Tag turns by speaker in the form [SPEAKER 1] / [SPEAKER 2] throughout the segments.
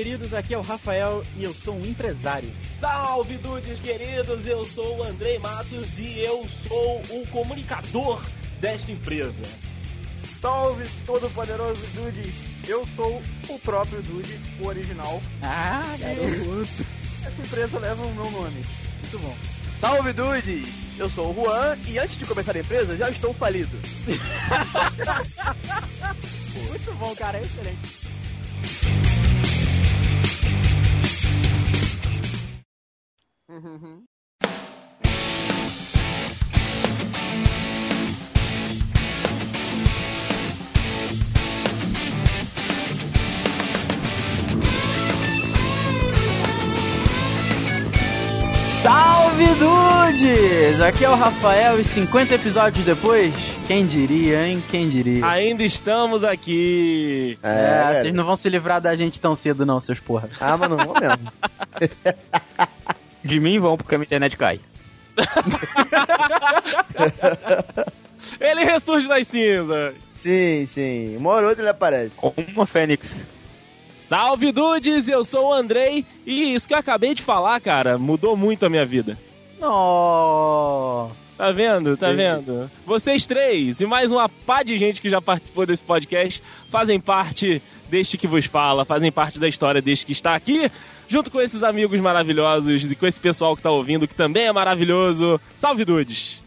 [SPEAKER 1] queridos, aqui é o Rafael e eu sou um empresário.
[SPEAKER 2] Salve, dudes queridos, eu sou o Andrei Matos e eu sou o comunicador desta empresa.
[SPEAKER 3] Salve, todo poderoso Dude, eu sou o próprio Dude, o original.
[SPEAKER 1] Ah, garoto.
[SPEAKER 3] Essa empresa leva o meu nome. Muito bom.
[SPEAKER 4] Salve, Dude! Eu sou o Juan e antes de começar a empresa já estou falido.
[SPEAKER 3] Muito bom, cara, é excelente.
[SPEAKER 1] Salve Dudes! Aqui é o Rafael e 50 episódios depois, quem diria, hein? Quem diria?
[SPEAKER 2] Ainda estamos aqui.
[SPEAKER 1] É,
[SPEAKER 4] velho.
[SPEAKER 1] vocês não vão se livrar da gente tão cedo não, seus porra.
[SPEAKER 4] Ah, mas não vou mesmo.
[SPEAKER 5] De mim vão, porque a minha internet cai.
[SPEAKER 2] Ele ressurge das cinzas.
[SPEAKER 4] sim, sim. Uma hora ou outra ele aparece.
[SPEAKER 5] Uma fênix.
[SPEAKER 2] Salve, dudes, eu sou o Andrei e isso que eu acabei de falar, cara, mudou muito a minha vida.
[SPEAKER 1] Oh.
[SPEAKER 2] Tá vendo? Tá vendo? Vocês três e mais uma pá de gente que já participou desse podcast fazem parte deste que vos fala, fazem parte da história deste que está aqui, junto com esses amigos maravilhosos e com esse pessoal que tá ouvindo, que também é maravilhoso. Salve, dudes!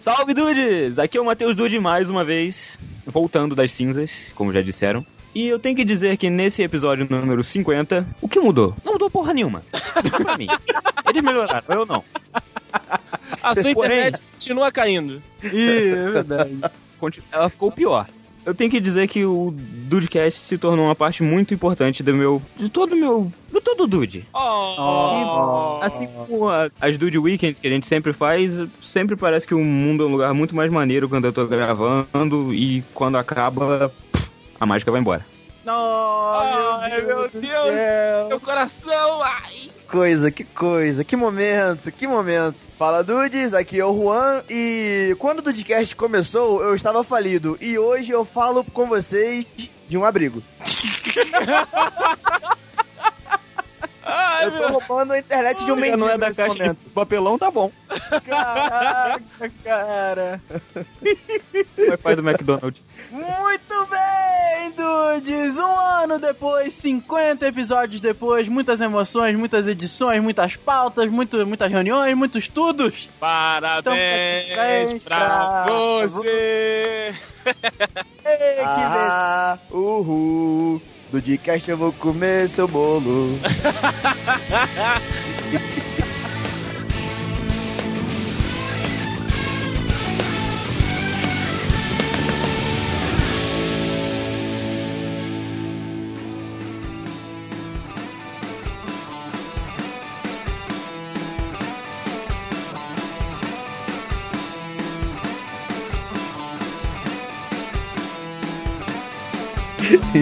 [SPEAKER 5] Salve, Dudes! Aqui é o Matheus Dude mais uma vez, voltando das cinzas, como já disseram. E eu tenho que dizer que nesse episódio número 50, o que mudou? Não mudou porra nenhuma. pra mim. Eles melhoraram, eu não.
[SPEAKER 2] A sua
[SPEAKER 5] Porém-
[SPEAKER 2] internet continua caindo.
[SPEAKER 1] Ih, é verdade.
[SPEAKER 5] Ela ficou pior. Eu tenho que dizer que o Dudecast se tornou uma parte muito importante do meu. de todo o meu. do todo o Dude.
[SPEAKER 2] Oh,
[SPEAKER 5] Assim como a- as Dude Weekends que a gente sempre faz, sempre parece que o mundo é um lugar muito mais maneiro quando eu tô gravando e quando acaba, a mágica vai embora.
[SPEAKER 1] Oh,
[SPEAKER 2] Ai, meu Deus.
[SPEAKER 1] céu.
[SPEAKER 2] meu coração! Ai.
[SPEAKER 4] Coisa, que coisa, que momento, que momento. Fala, Dudes, aqui é o Juan e quando o Dudecast começou, eu estava falido e hoje eu falo com vocês de um abrigo.
[SPEAKER 2] Ai,
[SPEAKER 4] Eu tô roubando a internet de um mendigo
[SPEAKER 5] não é da caixa
[SPEAKER 4] momento.
[SPEAKER 5] de papelão, tá bom.
[SPEAKER 1] Caraca, cara.
[SPEAKER 5] Wi-Fi do McDonald's.
[SPEAKER 1] Muito bem, dudes! Um ano depois, 50 episódios depois, muitas emoções, muitas edições, muitas pautas, muito, muitas reuniões, muitos estudos.
[SPEAKER 2] Parabéns
[SPEAKER 1] Estamos
[SPEAKER 2] pra
[SPEAKER 1] pra
[SPEAKER 2] você!
[SPEAKER 1] Ei, que
[SPEAKER 4] Ah, uhul. Do Dudecast eu vou comer seu bolo.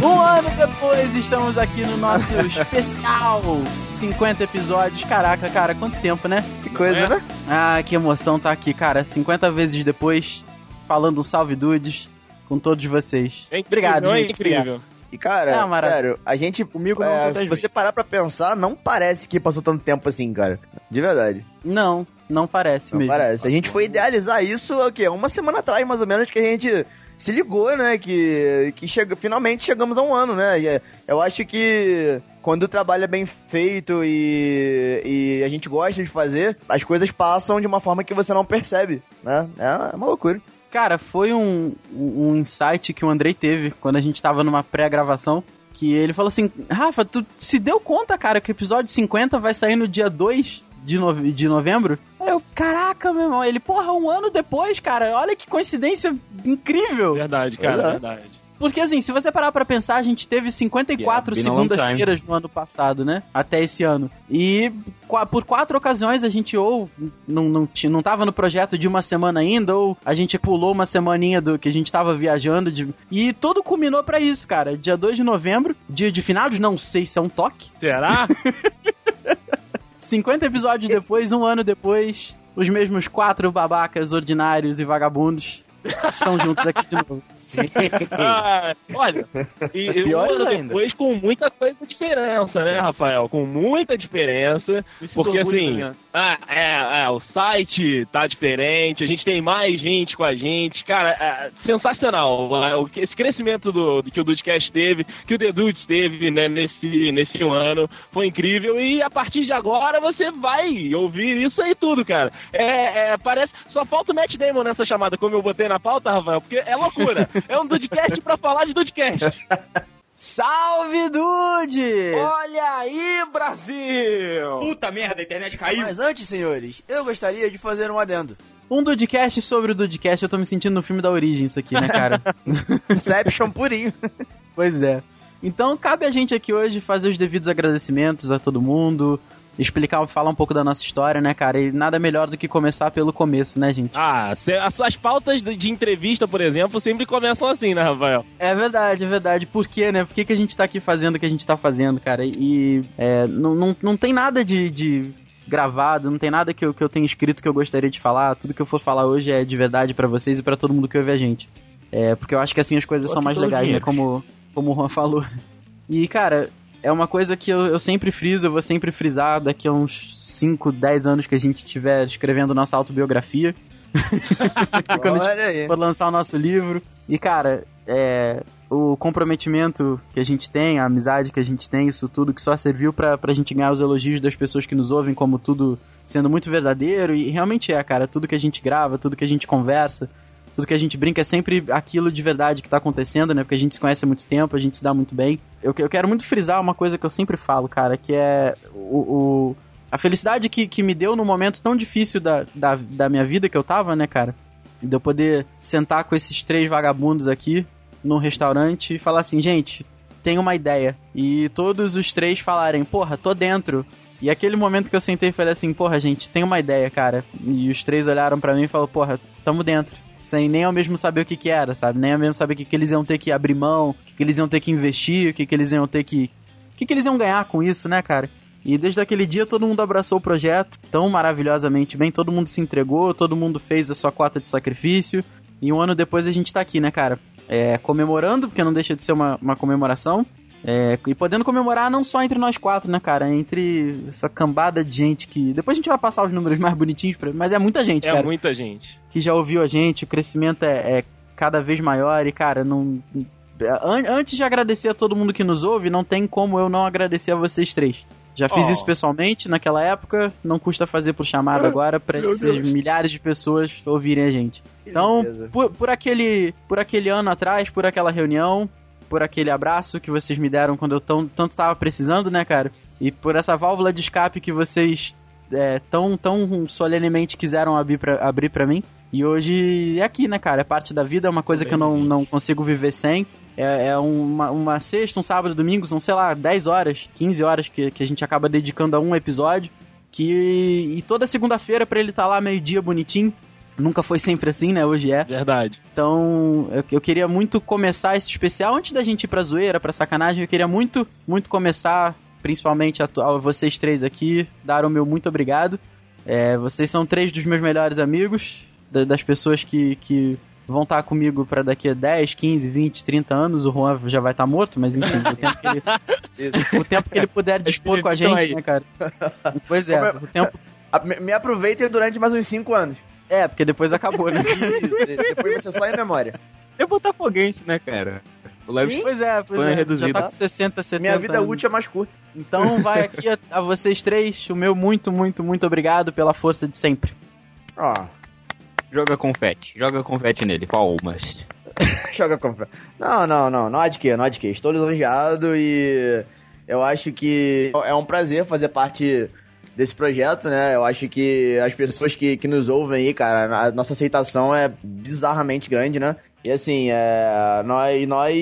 [SPEAKER 1] Um ano depois, estamos aqui no nosso especial 50 episódios. Caraca, cara, quanto tempo, né?
[SPEAKER 4] Que coisa,
[SPEAKER 2] é?
[SPEAKER 4] né?
[SPEAKER 1] Ah, que emoção tá aqui, cara. 50 vezes depois, falando um salve dudes com todos vocês.
[SPEAKER 2] É incrível,
[SPEAKER 1] Obrigado,
[SPEAKER 2] é
[SPEAKER 1] gente.
[SPEAKER 2] incrível.
[SPEAKER 4] E cara, sério, a gente.
[SPEAKER 5] Comigo não
[SPEAKER 4] é, se você parar pra pensar, não parece que passou tanto tempo assim, cara. De verdade.
[SPEAKER 1] Não, não parece
[SPEAKER 4] Não
[SPEAKER 1] mesmo.
[SPEAKER 4] parece. A gente foi idealizar isso, o quê? Uma semana atrás, mais ou menos, que a gente se ligou, né? Que, que chega, finalmente chegamos a um ano, né? É, eu acho que quando o trabalho é bem feito e, e a gente gosta de fazer, as coisas passam de uma forma que você não percebe, né? É, é uma loucura.
[SPEAKER 1] Cara, foi um, um insight que o Andrei teve quando a gente tava numa pré-gravação. Que ele falou assim: Rafa, tu se deu conta, cara, que o episódio 50 vai sair no dia 2 de, nove- de novembro? Eu, caraca, meu irmão. Ele, porra, um ano depois, cara. Olha que coincidência incrível.
[SPEAKER 2] Verdade, cara,
[SPEAKER 4] é.
[SPEAKER 2] verdade.
[SPEAKER 1] Porque assim, se você parar pra pensar, a gente teve 54
[SPEAKER 5] Yeah,
[SPEAKER 1] segundas-feiras no ano passado, né? Até esse ano. E por quatro ocasiões a gente ou não, não, não tava no projeto de uma semana ainda, ou a gente pulou uma semaninha do que a gente tava viajando. de- e tudo culminou pra isso, cara. Dia 2 de novembro, dia de finados, não sei se é um toque.
[SPEAKER 2] Será?
[SPEAKER 1] 50 episódios depois, um ano depois, os mesmos quatro babacas ordinários e vagabundos estão juntos aqui de novo.
[SPEAKER 2] Ah, olha, e, e um
[SPEAKER 5] ainda.
[SPEAKER 2] depois com muita coisa de diferença, né, Rafael? Com muita diferença. Porque assim, ah, é, é, o site tá diferente, a gente tem mais gente com a gente. Cara, é sensacional. O que- Esse crescimento do, do que o Dudecast teve, que o The Dudes teve né, nesse, nesse ano, foi incrível. E a partir de agora você vai ouvir isso aí tudo, cara. É, é, parece. Só falta o Matt Damon nessa chamada, como eu botei na pauta, Rafael, porque é loucura. é um Dudecast pra falar de Dudecast.
[SPEAKER 1] Salve, Dude!
[SPEAKER 6] Olha aí, Brasil!
[SPEAKER 5] Puta merda, a internet caiu.
[SPEAKER 6] Mas antes, senhores, eu gostaria de fazer um adendo.
[SPEAKER 1] Um Dudecast sobre o Dudecast, eu tô me sentindo no filme da origem isso aqui, né, cara?
[SPEAKER 4] Inception purinho.
[SPEAKER 1] Pois é. Então cabe a gente aqui hoje fazer os devidos agradecimentos a todo mundo, explicar, falar um pouco da nossa história, né, cara? E nada melhor do que começar pelo começo, né, gente?
[SPEAKER 2] Ah, as suas pautas de entrevista, por exemplo, sempre começam assim, né, Rafael?
[SPEAKER 1] É verdade, é verdade. Por quê, né? Por que, que a gente tá aqui fazendo o que a gente tá fazendo, cara? E é, não, não, não tem nada de, de gravado, não tem nada que eu, que eu tenha escrito que eu gostaria de falar. Tudo que eu for falar hoje é de verdade pra vocês e pra todo mundo que ouve a gente. É, porque eu acho que assim as coisas
[SPEAKER 5] Tô
[SPEAKER 1] são mais legais, né? Como, como o Juan falou. E, cara, é uma coisa que eu, eu sempre friso, eu vou sempre frisar daqui a uns 5, 10 anos que a gente estiver escrevendo nossa autobiografia. Quando a gente
[SPEAKER 4] Olha aí.
[SPEAKER 1] for lançar o nosso livro. E, cara, é, o comprometimento que a gente tem, a amizade que a gente tem, isso tudo que só serviu pra, pra gente ganhar os elogios das pessoas que nos ouvem, como tudo sendo muito verdadeiro. E realmente é, cara. Tudo que a gente grava, tudo que a gente conversa, tudo que a gente brinca é sempre aquilo de verdade que tá acontecendo, né? Porque a gente se conhece há muito tempo, a gente se dá muito bem. Eu, eu quero muito frisar uma coisa que eu sempre falo, cara, que é o. o- a felicidade que, que me deu no momento tão difícil da, da, da minha vida que eu tava, né, cara? De eu poder sentar com esses três vagabundos aqui num restaurante e falar assim, gente, tenho uma ideia. E todos os três falarem, porra, tô dentro. E aquele momento que eu sentei e falei assim, porra, gente, tem uma ideia, cara. E os três olharam pra mim e falaram, porra, tamo dentro. Sem nem ao mesmo saber o que que era, sabe? Nem ao mesmo saber o que, que eles iam ter que abrir mão, o que, que eles iam ter que investir, o que, que eles iam ter que. O que, que eles iam ganhar com isso, né, cara? E desde aquele dia todo mundo abraçou o projeto tão maravilhosamente bem, todo mundo se entregou, todo mundo fez a sua cota de sacrifício. E um ano depois a gente tá aqui, né, cara? É, comemorando, porque não deixa de ser uma, uma comemoração. É, e podendo comemorar não só entre nós quatro, né, cara? Entre essa cambada de gente que. Depois a gente vai passar os números mais bonitinhos, pra... mas é muita gente,
[SPEAKER 2] É
[SPEAKER 1] cara
[SPEAKER 2] muita gente.
[SPEAKER 1] que já ouviu a gente, o crescimento é, é cada vez maior e, cara, não. an- Antes de agradecer a todo mundo que nos ouve, não tem como eu não agradecer a vocês três. Já fiz
[SPEAKER 2] Oh.
[SPEAKER 1] isso pessoalmente naquela época, não custa fazer por chamada agora pra
[SPEAKER 2] meu
[SPEAKER 1] esses milhares de pessoas ouvirem a gente. Então, por, por aquele, por aquele ano atrás, por aquela reunião, por aquele abraço que vocês me deram quando eu tão, tanto tava precisando, né, cara? E por essa válvula de escape que vocês é, tão, tão solenemente quiseram abrir pra, abrir pra mim. E hoje é aqui, né, cara? É parte da vida, é uma coisa que eu não, não consigo viver sem. É, é uma, uma sexta, um sábado, domingo, são, sei lá, 10 horas, 15 horas que, que a gente acaba dedicando a um episódio. Que, e toda segunda-feira pra ele estar lá meio-dia bonitinho. Nunca foi sempre assim, né? Hoje é.
[SPEAKER 2] Verdade.
[SPEAKER 1] Então, eu, eu queria muito começar esse especial antes da gente ir pra zoeira, pra sacanagem. Eu queria muito, muito começar, principalmente a, a vocês três aqui, dar o meu muito obrigado. É, vocês são três dos meus melhores amigos, da- das pessoas que, que vão estar comigo pra daqui a 10, 15, 20, 30 anos. O Juan já vai estar morto, mas enfim, o tempo que ele, o tempo que ele puder dispor com a
[SPEAKER 2] Então
[SPEAKER 1] gente,
[SPEAKER 2] aí.
[SPEAKER 1] né, cara? Pois é, o tempo.
[SPEAKER 4] Me, me aproveitem durante mais uns 5 anos.
[SPEAKER 1] É, porque depois acabou, né?
[SPEAKER 4] Depois vai ser só em memória.
[SPEAKER 5] É botafoguense, né, cara? O live
[SPEAKER 4] Sim.
[SPEAKER 1] Pois é, pois
[SPEAKER 5] Plano
[SPEAKER 1] é.
[SPEAKER 5] reduzido.
[SPEAKER 1] Já tá com 60, 70
[SPEAKER 4] Minha vida
[SPEAKER 1] anos.
[SPEAKER 4] útil é mais curta.
[SPEAKER 1] Então vai aqui a, a vocês três, o meu muito, muito, muito obrigado pela força de sempre.
[SPEAKER 4] Ó,
[SPEAKER 5] joga confete. Joga confete nele. Palmas.
[SPEAKER 4] joga com... Não, não, não. Não há de quê, não há de quê. Estou lisonjeado e eu acho que é um prazer fazer parte desse projeto, né? Eu acho que as pessoas que, que nos ouvem aí, cara, a nossa aceitação é bizarramente grande, né? E assim, é, nós, nós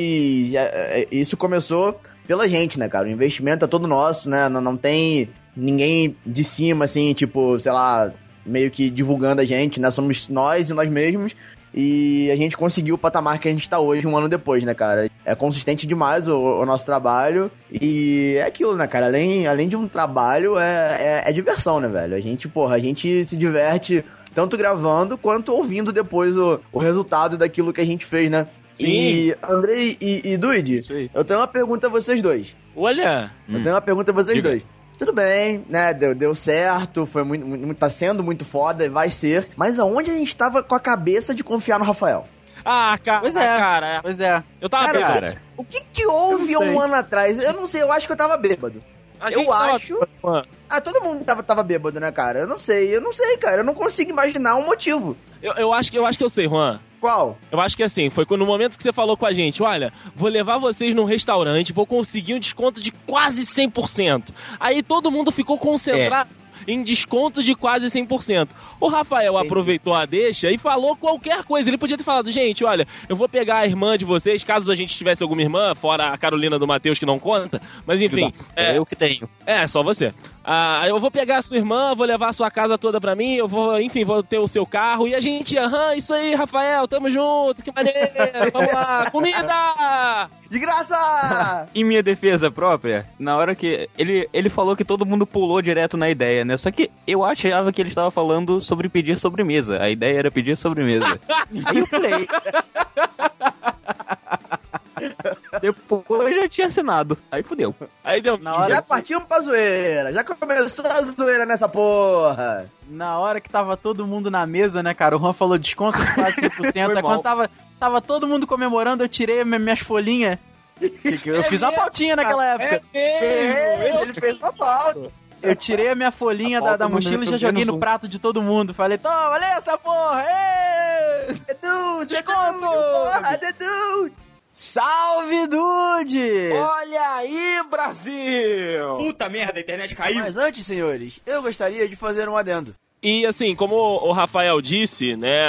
[SPEAKER 4] é, é, isso começou pela gente, né, cara? O investimento é todo nosso, né? Não, não tem ninguém de cima, assim, tipo, sei lá, meio que divulgando a gente, né? Somos nós e nós mesmos. E a gente conseguiu o patamar que a gente tá hoje, um ano depois, né, cara? É consistente demais o, o nosso trabalho. E é aquilo, né, cara? Além, além de um trabalho, é, é, é diversão, né, velho? A gente, porra, a gente se diverte tanto gravando quanto ouvindo depois o, o resultado daquilo que a gente fez, né?
[SPEAKER 2] Sim.
[SPEAKER 4] E Andrei e, e Duide, eu tenho uma pergunta a vocês dois.
[SPEAKER 2] Olha,
[SPEAKER 4] Eu tenho uma pergunta a vocês
[SPEAKER 5] Diga.
[SPEAKER 4] dois. Tudo bem, né? Deu, deu certo, foi muito, muito- tá sendo muito foda, vai ser. Mas aonde a gente tava com a cabeça de confiar no Rafael?
[SPEAKER 2] ah, cara,
[SPEAKER 1] Pois é.
[SPEAKER 2] cara,
[SPEAKER 1] Pois é.
[SPEAKER 2] eu tava
[SPEAKER 4] Cara,
[SPEAKER 2] bêbado.
[SPEAKER 5] Cara,
[SPEAKER 4] O que que houve um ano atrás? Eu não sei, eu acho que eu tava bêbado.
[SPEAKER 2] A
[SPEAKER 4] eu
[SPEAKER 2] tava-
[SPEAKER 4] acho- Ah, todo mundo tava, tava bêbado, né, cara? Eu não sei, eu não sei, cara. Eu não consigo imaginar um motivo.
[SPEAKER 2] Eu, eu acho que eu acho que eu sei, Juan.
[SPEAKER 4] Qual?
[SPEAKER 2] Eu acho que assim, foi no momento que você falou com a gente, olha, vou levar vocês num restaurante, vou conseguir um desconto de quase 100%. Aí todo mundo ficou concentrado em desconto de quase 100%. O Rafael
[SPEAKER 4] Entendi.
[SPEAKER 2] aproveitou a deixa e falou qualquer coisa. Ele podia ter falado, gente, olha, eu vou pegar a irmã de vocês, caso a gente tivesse alguma irmã, fora a Carolina do Matheus que não conta, mas enfim, é,
[SPEAKER 5] eu que tenho.
[SPEAKER 2] é, só você. Ah, eu vou pegar a sua irmã, vou levar a sua casa toda pra mim, eu vou, enfim, vou ter o seu carro e a gente, aham, isso aí, Rafael, tamo junto, que maneiro, vamos lá, comida!
[SPEAKER 4] De graça!
[SPEAKER 5] Em minha defesa própria, na hora que. Ele, ele falou que todo mundo pulou direto na ideia, né? Só que eu achava que ele estava falando sobre pedir sobremesa. A ideia era pedir sobremesa. Aí eu pulei. Depois já tinha assinado. Aí fudeu.
[SPEAKER 2] Aí deu.
[SPEAKER 1] Na hora
[SPEAKER 4] Já
[SPEAKER 1] que-
[SPEAKER 4] partimos pra zoeira. Já começou a zoeira nessa porra.
[SPEAKER 1] Na hora que tava todo mundo na mesa, né, cara? O Juan falou desconto de quase 100%.
[SPEAKER 5] Foi
[SPEAKER 1] aí
[SPEAKER 5] mal.
[SPEAKER 1] quando tava, tava todo mundo comemorando, eu tirei mi- minhas folhinhas. Eu fiz uma pautinha naquela época.
[SPEAKER 4] É, ele fez uma falta.
[SPEAKER 1] Eu tirei a minha folhinha
[SPEAKER 5] A
[SPEAKER 1] da, da mochila e já joguei no prato de todo mundo. Falei, toma, olha essa porra! ê!
[SPEAKER 4] Edu,
[SPEAKER 1] Desconto!
[SPEAKER 4] Porra, Edu!
[SPEAKER 1] Salve, Dude!
[SPEAKER 6] Olha aí, Brasil!
[SPEAKER 3] Puta merda, a internet caiu.
[SPEAKER 6] Mas antes, senhores, eu gostaria de fazer um adendo.
[SPEAKER 2] E assim, como o Rafael disse, né,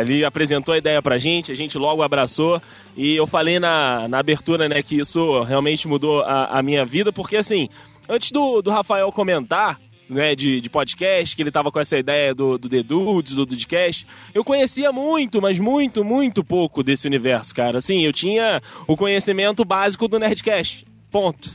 [SPEAKER 2] ele apresentou a ideia pra gente, a gente logo abraçou, e eu falei na, na abertura, né, que isso realmente mudou a, a minha vida, porque assim, antes do, do Rafael comentar, né, de, de podcast, que ele tava com essa ideia do, do The Dudes, do Dudecast, eu conhecia muito, mas muito, muito pouco desse universo, cara. Assim, eu tinha o conhecimento básico do Nerdcast, ponto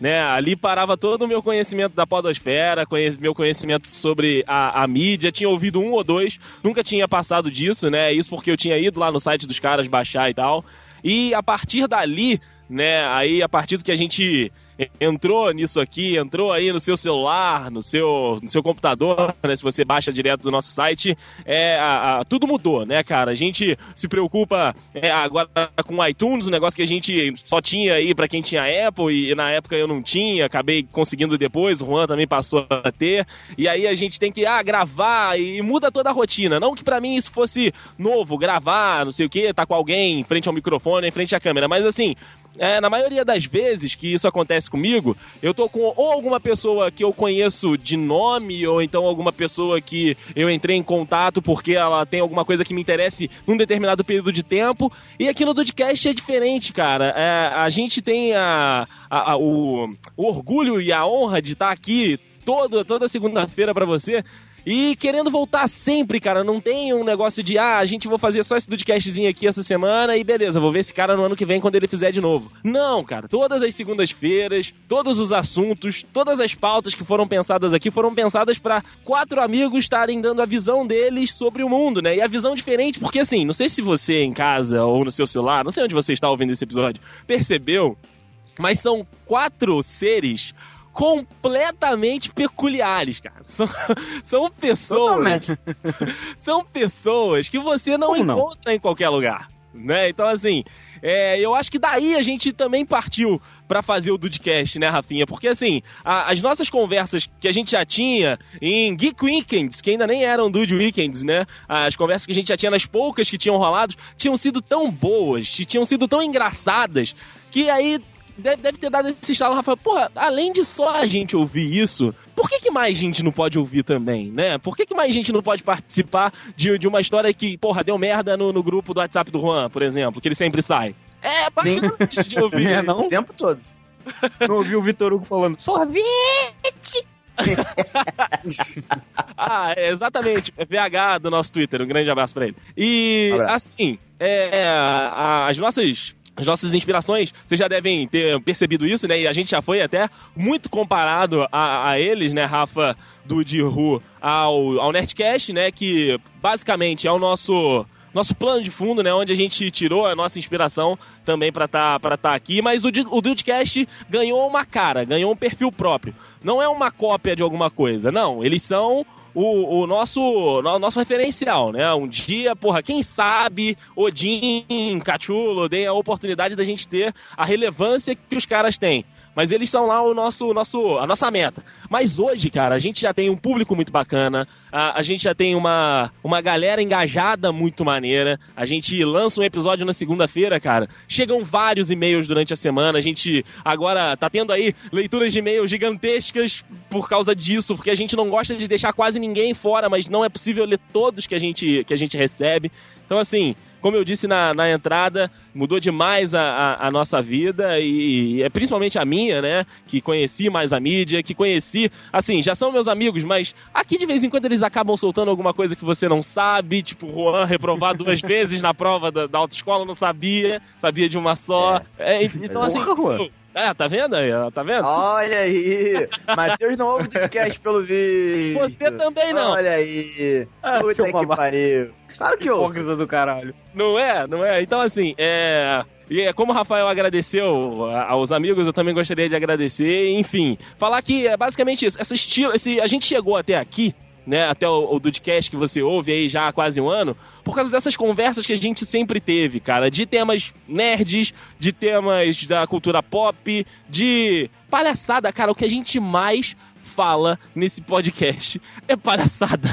[SPEAKER 2] né? Ali parava todo o meu conhecimento da podosfera, conhece, meu conhecimento sobre a, a mídia, tinha ouvido um ou dois, nunca tinha passado disso, né? Isso porque eu tinha ido lá no site dos caras baixar e tal. E a partir dali, né? Aí a partir do que a gente entrou nisso aqui, entrou aí no seu celular, no seu, no seu computador, né? Se você baixa direto do nosso site, é, a- a- tudo mudou, né, cara? A gente se preocupa é, agora com iTunes, um negócio que a gente só tinha aí pra quem tinha Apple e na época eu não tinha, acabei conseguindo depois, o Juan também passou a ter. E aí a gente tem que ah, gravar e muda toda a rotina. Não que pra mim isso fosse novo, gravar, não sei o que, tá com alguém em frente ao microfone, em frente à câmera, mas assim, é, na maioria das vezes que isso acontece comigo, eu tô com ou alguma pessoa que eu conheço de nome, ou então alguma pessoa que eu entrei em contato porque ela tem alguma coisa que me interesse num determinado período de tempo. E aqui no Dudcast é diferente, cara. É, a gente tem a, a- a- o, o orgulho e a honra de estar aqui todo, toda segunda-feira pra você. E querendo voltar sempre, cara, não tem um negócio de, ah, a gente vou fazer só esse Dudcastzinho aqui essa semana e beleza, vou ver esse cara no ano que vem quando ele fizer de novo. Não, cara, todas as segundas-feiras, todos os assuntos, todas as pautas que foram pensadas aqui foram pensadas pra quatro amigos estarem dando a visão deles sobre o mundo, né? E a visão diferente, porque assim, não sei se você em casa ou no seu celular, não sei onde você está ouvindo esse episódio, percebeu, mas são quatro seres completamente peculiares, cara. São, são pessoas.
[SPEAKER 4] Totalmente.
[SPEAKER 2] São pessoas que você não
[SPEAKER 5] Como não?
[SPEAKER 2] encontra em qualquer lugar. Né? Então, assim, é, eu acho que daí a gente também partiu pra fazer o Dudcast, né, Rafinha? Porque, assim, a- as nossas conversas que a gente já tinha em Geek Weekends, que ainda nem eram Dude Weekends, né? As conversas que a gente já tinha nas poucas que tinham rolado, tinham sido tão boas, tinham sido tão engraçadas, que aí deve, deve ter dado esse estalo, Rafael. Porra, além de só a gente ouvir isso, por que, que mais gente não pode ouvir também, né? Por que, que mais gente não pode participar de, de uma história que, porra, deu merda no, no grupo do WhatsApp do Juan, por exemplo, que ele sempre sai? É, bacana de ouvir.
[SPEAKER 5] É, não?
[SPEAKER 4] O tempo todo.
[SPEAKER 5] Não ouvi o Vitor Hugo falando sorvete.
[SPEAKER 2] ah, é, exatamente. É VH do nosso Twitter. Um grande abraço pra ele. E,
[SPEAKER 4] Abraço.
[SPEAKER 2] assim, é, é, as nossas. As nossas inspirações, vocês já devem ter percebido isso, né? E a gente já foi até muito comparado a, a eles, né, Rafa, do Diru, ao, ao Nerdcast, né? Que basicamente é o nosso nosso plano de fundo, né, onde a gente tirou a nossa inspiração também pra tá, pra tá aqui, mas o, o Dudecast ganhou uma cara, ganhou um perfil próprio. Não é uma cópia de alguma coisa, não. Eles são o, o nosso, o nosso referencial, né? Um dia, porra, quem sabe Odin, Cachulo, deem a oportunidade da gente ter a relevância que os caras têm. Mas eles são lá o nosso, nosso, a nossa meta. Mas hoje, cara, a gente já tem um público muito bacana, a, a gente já tem uma, uma galera engajada muito maneira. A gente lança um episódio na segunda-feira, cara. Chegam vários e-mails durante a semana. A gente agora tá tendo aí leituras de e-mails gigantescas por causa disso, porque a gente não gosta de deixar quase ninguém fora, mas não é possível ler todos que a gente, que a gente recebe. Então, assim, como eu disse na, na entrada, mudou demais a, a, a nossa vida e, é principalmente a minha, né? Que conheci mais a mídia, que conheci, assim, já são meus amigos, mas aqui de vez em quando eles acabam soltando alguma coisa que você não sabe, tipo Juan reprovado duas vezes na prova da, da autoescola, não sabia, sabia de uma só. É, então, assim. É, tá vendo aí? Tá vendo?
[SPEAKER 4] Olha aí! Matheus não ouve o podcast pelo vídeo.
[SPEAKER 2] Você também não.
[SPEAKER 4] Olha aí!
[SPEAKER 5] Ah,
[SPEAKER 4] Puta que
[SPEAKER 5] babaca.
[SPEAKER 4] pariu. Claro que ouço.
[SPEAKER 5] Hipócrita do caralho.
[SPEAKER 2] Não é, não é. Então, assim, é. E é como o Rafael agradeceu aos amigos, eu também gostaria de agradecer. Enfim, falar que é basicamente isso. Esse estilo, esse, a gente chegou até aqui, né? Até o, o Dudcast que você ouve aí já há quase um ano, por causa dessas conversas que a gente sempre teve, cara. De temas nerds, de temas da cultura pop, de palhaçada, cara. O que a gente mais fala nesse podcast é palhaçada.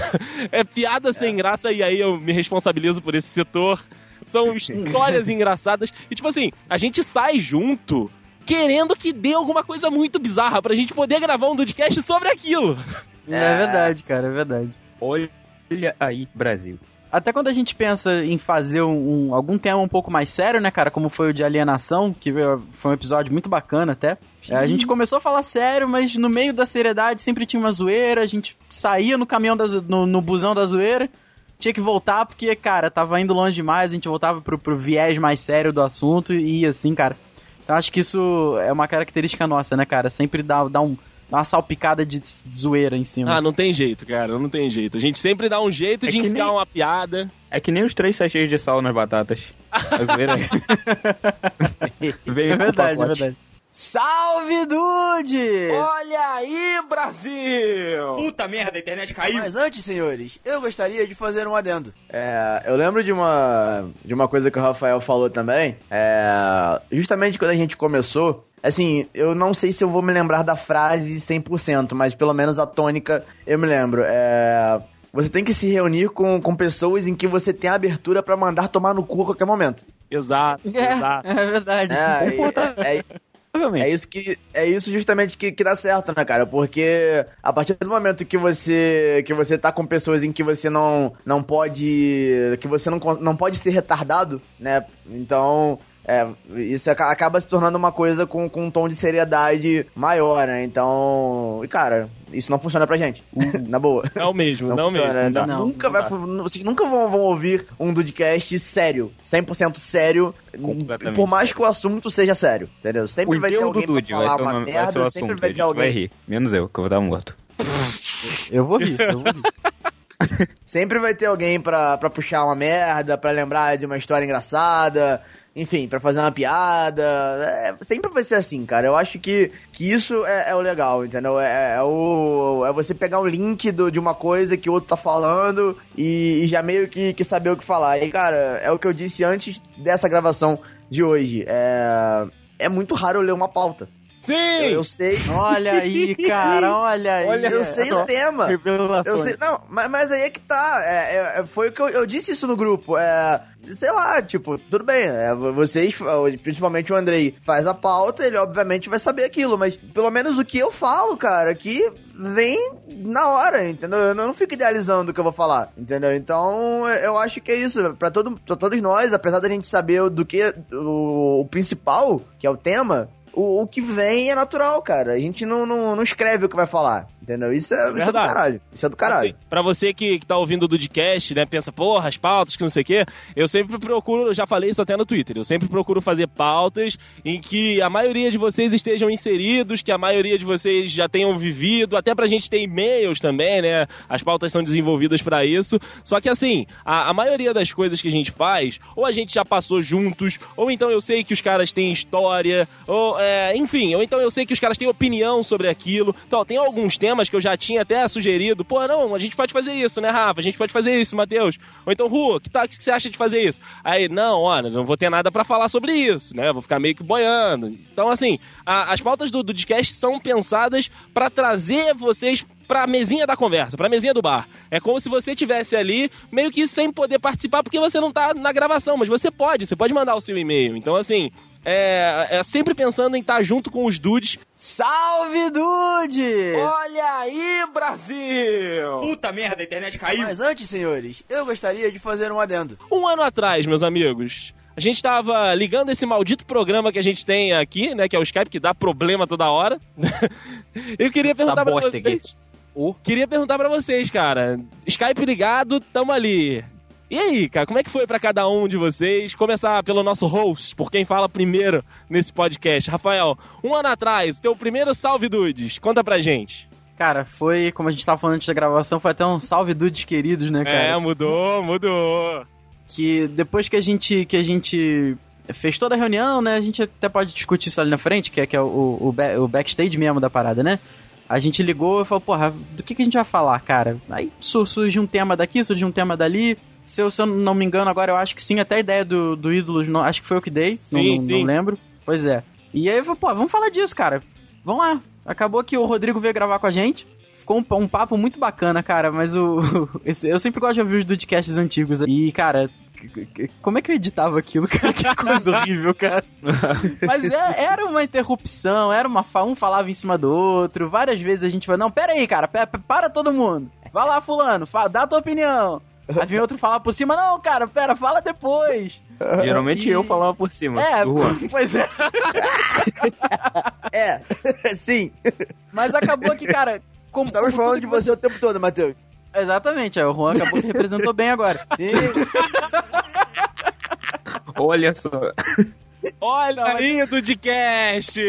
[SPEAKER 2] É piada sem graça e aí eu me responsabilizo por esse setor. São histórias engraçadas. E tipo assim, a gente sai junto querendo que dê alguma coisa muito bizarra pra gente poder gravar um podcast sobre aquilo.
[SPEAKER 1] É verdade, cara, é verdade.
[SPEAKER 5] Olha aí, Brasil.
[SPEAKER 1] Até quando a gente pensa em fazer um, um- algum tema um pouco mais sério, né, cara? Como foi o de alienação, que foi um episódio muito bacana até. Eh, A gente começou a falar sério, mas no meio da seriedade sempre tinha uma zoeira. A gente saía no caminhão, da, no, no busão da zoeira. Tinha que voltar porque, cara, tava indo longe demais. A gente voltava pro, pro viés mais sério do assunto e assim, cara. Então acho que isso é uma característica nossa, né, cara? Sempre dá, dá, um, dá uma salpicada de zoeira em cima.
[SPEAKER 2] Ah, não tem jeito, cara, não tem jeito. A gente sempre dá um jeito
[SPEAKER 5] É
[SPEAKER 2] de enfiar
[SPEAKER 5] nem-
[SPEAKER 2] uma piada.
[SPEAKER 5] É que nem os três sachês de sal nas batatas. Zoeira veio
[SPEAKER 1] é verdade, é verdade. Salve, Dude!
[SPEAKER 6] Olha aí, Brasil!
[SPEAKER 5] Puta merda, a internet caiu.
[SPEAKER 6] Mas antes, senhores, eu gostaria de fazer um adendo.
[SPEAKER 4] É, eu lembro de uma, de uma coisa que o Rafael falou também. É, justamente quando a gente começou, assim, eu não sei se eu vou me lembrar da frase 100%, mas pelo menos a tônica eu me lembro. É, você tem que se reunir com, com pessoas em que você tem abertura pra mandar tomar no cu a qualquer momento.
[SPEAKER 2] Exato, exato.
[SPEAKER 1] É, é verdade.
[SPEAKER 4] É,
[SPEAKER 5] Confortável.
[SPEAKER 4] é, é, é isso que é isso justamente que, que dá certo, né, cara? Porque a partir do momento que você que você tá com pessoas em que você não não pode que você não, não pode ser retardado, né? Então é, isso aca- acaba se tornando uma coisa com, com um tom de seriedade maior, né? Então, e cara, isso não funciona pra gente. Na boa.
[SPEAKER 2] Não mesmo, não, mesmo.
[SPEAKER 4] funciona,
[SPEAKER 2] Não dá.
[SPEAKER 1] Não,
[SPEAKER 4] nunca
[SPEAKER 1] não
[SPEAKER 4] vai,
[SPEAKER 1] dá.
[SPEAKER 4] fu- vocês nunca vão, vão ouvir um Dudcast sério, 100% sério, por mais que o assunto seja sério, entendeu? Sempre
[SPEAKER 5] O
[SPEAKER 4] vai ter alguém
[SPEAKER 5] Dude
[SPEAKER 4] pra
[SPEAKER 5] vai
[SPEAKER 4] falar uma
[SPEAKER 5] nome, vai
[SPEAKER 4] merda,
[SPEAKER 5] o
[SPEAKER 4] sempre
[SPEAKER 5] assunto.
[SPEAKER 4] vai ter
[SPEAKER 5] gente vai
[SPEAKER 4] alguém.
[SPEAKER 5] rir. Menos eu, que eu vou dar morto.
[SPEAKER 1] Eu vou rir, eu vou rir.
[SPEAKER 4] Sempre vai ter alguém pra, pra puxar uma merda, pra lembrar de uma história engraçada, enfim, pra fazer uma piada. É, sempre vai ser assim, cara. Eu acho que, que isso é, é o legal, entendeu? É, é o, é você pegar um link do, de uma coisa que o outro tá falando e, e já meio que, que saber o que falar. E, cara, é o que eu disse antes dessa gravação de hoje. É, é muito raro eu ler uma pauta.
[SPEAKER 2] Sim!
[SPEAKER 4] Eu, eu sei.
[SPEAKER 1] Olha aí, cara, olha aí.
[SPEAKER 5] Olha,
[SPEAKER 4] Eu sei o tema. Eu sei, não, mas, mas aí é que tá. É, é- é- foi o que eu, eu disse isso no grupo. É, sei lá, tipo, tudo bem. é, vocês, principalmente o Andrei, faz a pauta, ele obviamente vai saber aquilo. Mas pelo menos o que eu falo, cara, aqui vem na hora, entendeu? Eu não fico idealizando o que eu vou falar, entendeu? Então eu acho que é isso. Pra, todo, pra todos nós, apesar da gente saber do que o, o principal, que é o tema. O, o que vem é natural, cara. A gente não, não, não escreve o que vai falar, Entendeu? Isso é, isso é do caralho. Isso é do caralho.
[SPEAKER 2] Assim, pra você que, que tá ouvindo o Dudcast, né, pensa, porra, as pautas, que não sei o quê, eu sempre procuro, eu já falei isso até no Twitter, eu sempre procuro fazer pautas em que a maioria de vocês estejam inseridos, que a maioria de vocês já tenham vivido, até pra gente ter e-mails também, né, as pautas são desenvolvidas pra isso, só que assim, a, a maioria das coisas que a gente faz, ou a gente já passou juntos, ou então eu sei que os caras têm história, ou, é, enfim, ou então eu sei que os caras têm opinião sobre aquilo, então tem alguns temas que eu já tinha até sugerido. Pô, não, a gente pode fazer isso, né, Rafa? A gente pode fazer isso, Matheus. Ou então, Rua, que, tá, que você acha de fazer isso? Aí, não, olha, não vou ter nada pra falar sobre isso, né? Vou ficar meio que boiando. Então, assim, a- as pautas do, do podcast são pensadas pra trazer vocês pra mesinha da conversa, pra mesinha do bar. É como se você tivesse ali, meio que sem poder participar, porque você não tá na gravação, mas você pode, você pode mandar o seu e-mail. Então, assim, é, é sempre pensando em estar junto com os dudes
[SPEAKER 1] Salve, Dude!
[SPEAKER 6] Olha aí, Brasil!
[SPEAKER 5] Puta merda, a internet caiu.
[SPEAKER 6] Mas antes, senhores, eu gostaria de fazer um adendo.
[SPEAKER 2] Um ano atrás, meus amigos, a gente tava ligando esse maldito programa que a gente tem aqui, né? Que é o Skype, que dá problema toda hora. Eu queria perguntar pra
[SPEAKER 5] bosta
[SPEAKER 2] vocês. Queria perguntar pra vocês, cara. Skype ligado, tamo ali. E aí, cara, como é que foi pra cada um de vocês? Começar pelo nosso host, por quem fala primeiro nesse podcast. Rafael, um ano atrás, teu primeiro Salve Dudes. Conta pra gente.
[SPEAKER 1] Cara, foi, como a gente tava falando antes da gravação, foi até um salve dudes queridos, né, cara?
[SPEAKER 2] É, mudou, mudou.
[SPEAKER 1] que depois que a gente que a gente fez toda a reunião, né, a gente até pode discutir isso ali na frente, que é, que é o, o, o backstage mesmo da parada, né? A gente ligou e falou, porra, do que, que a gente vai falar, cara? Aí su- surgiu um tema daqui, surgiu um tema dali. Se eu, se eu não me engano, agora eu acho que sim, até a ideia do, do Ídolos, não, acho que foi eu que dei, não-
[SPEAKER 2] Sim,
[SPEAKER 1] não,
[SPEAKER 2] sim.
[SPEAKER 1] não lembro. Pois é. E aí pô, vamos falar disso, cara. Vamos lá. Acabou que o Rodrigo veio gravar com a gente. Ficou um, um papo muito bacana, cara, mas o. esse- eu sempre gosto de ouvir os podcasts antigos. E, cara, como é que eu editava aquilo, cara? Que coisa horrível, cara. Mas é- era uma interrupção, era uma. fa- Um falava em cima do outro. Várias vezes a gente vai, não, pera aí, cara, pe- pe- para todo mundo. Vai lá, fulano, dá a tua opinião. Aí vem outro falar por cima, não, cara, pera, fala depois.
[SPEAKER 5] Geralmente
[SPEAKER 1] E-
[SPEAKER 5] eu falava por cima.
[SPEAKER 1] É,
[SPEAKER 5] do
[SPEAKER 1] pois é.
[SPEAKER 4] É, sim.
[SPEAKER 1] Mas acabou que, cara. Como,
[SPEAKER 4] Estamos
[SPEAKER 1] como
[SPEAKER 4] falando de
[SPEAKER 1] que
[SPEAKER 4] você o tempo todo, Matheus.
[SPEAKER 1] Exatamente, é, o Juan acabou que representou bem agora.
[SPEAKER 4] Sim.
[SPEAKER 5] Olha só.
[SPEAKER 2] Olha aí, Dudcast!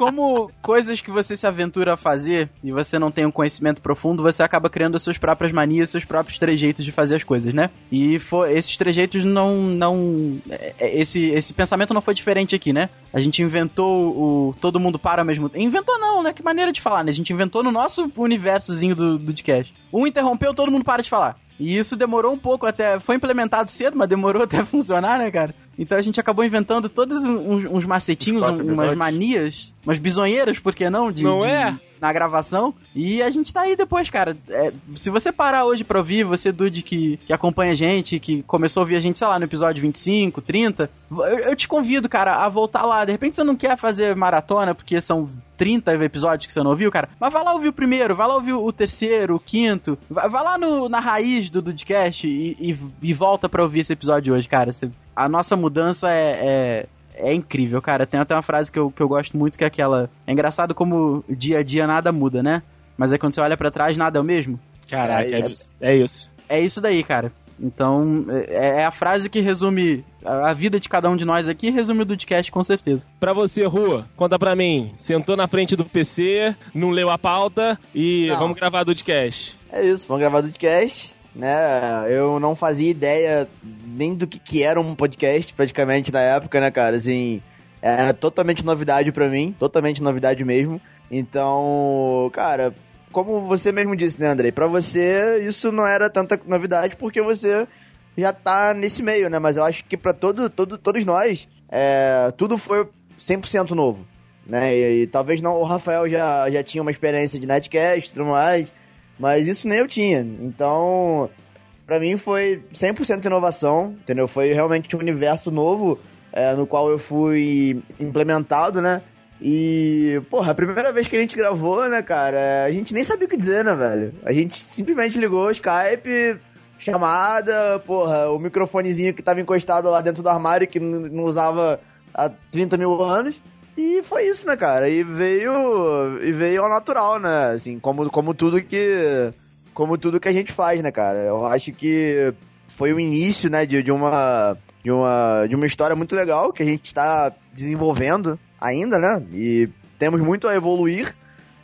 [SPEAKER 1] Como coisas que você se aventura a fazer e você não tem um conhecimento profundo, você acaba criando as suas próprias manias, seus próprios trejeitos de fazer as coisas, né? E foi, esses trejeitos não. não é, é, esse, esse pensamento não foi diferente aqui, né? A gente inventou o todo mundo para ao mesmo tempo. Inventou não, né? Que maneira de falar, né? A gente inventou no nosso universozinho do, do podcast. Um interrompeu, todo mundo para de falar. E isso demorou um pouco até. Foi implementado cedo, mas demorou até funcionar, né, cara? Então a gente acabou inventando todos uns, uns macetinhos,
[SPEAKER 5] Uns
[SPEAKER 1] umas manias, umas bisonheiras, por que não? De,
[SPEAKER 2] Não
[SPEAKER 1] de-
[SPEAKER 2] é?
[SPEAKER 1] Na gravação. E a gente tá aí depois, cara. É, se você parar hoje pra ouvir, você, Dude, que, que acompanha a gente, que começou a ouvir a gente, sei lá, no episódio 25, 30, eu, eu te convido, cara, a voltar lá. De repente você não quer fazer maratona, porque são 30 episódios que você não ouviu, cara. Mas vai lá ouvir o primeiro, vai lá ouvir o terceiro, o quinto. Vai, vai lá no, na raiz do Dudcast e, e, e volta pra ouvir esse episódio hoje, cara. Você- a nossa mudança é, é, é incrível, cara. Tem até uma frase que eu, que eu gosto muito, que é aquela... É engraçado como dia a dia nada muda, né? Mas aí quando você olha pra trás, nada é o mesmo.
[SPEAKER 2] Caraca,
[SPEAKER 4] É
[SPEAKER 2] é, é isso.
[SPEAKER 1] É isso daí, cara. Então, é, é a frase que resume a, a vida de cada um de nós aqui, resume o Dudcast com certeza.
[SPEAKER 2] Pra você, Rua, conta pra mim. Sentou na frente do PC, não leu a pauta e
[SPEAKER 4] Não.
[SPEAKER 2] vamos gravar Dudcast.
[SPEAKER 4] É isso, vamos gravar podcast, né? Eu não fazia ideia nem do que, que era um podcast, praticamente, na época, né, cara? Assim, era totalmente novidade pra mim, totalmente novidade mesmo. Então, cara, como você mesmo disse, né, Andrei? Pra você, isso não era tanta novidade porque você já tá nesse meio, né? Mas eu acho que pra todo, todo, todos nós, é, tudo foi 100% novo, né? E, e talvez não, o Rafael já, já tinha uma experiência de netcast e tudo mais, mas isso nem eu tinha. Então, pra mim foi 100% inovação, entendeu? Foi realmente um universo novo é, no qual eu fui implementado, né? E, porra, a primeira vez que a gente gravou, né, cara, a gente nem sabia o que dizer, né, velho? A gente simplesmente ligou o Skype, chamada, porra, o microfonezinho que tava encostado lá dentro do armário, que não usava há 30 mil anos, E foi isso, né, cara? E veio. E veio ao natural, né? Assim, como, como tudo que. Como tudo que a gente faz, né, cara? Eu acho que foi o início, né, de, de uma. De uma, de uma história muito legal que a gente está desenvolvendo ainda, né? E temos muito a evoluir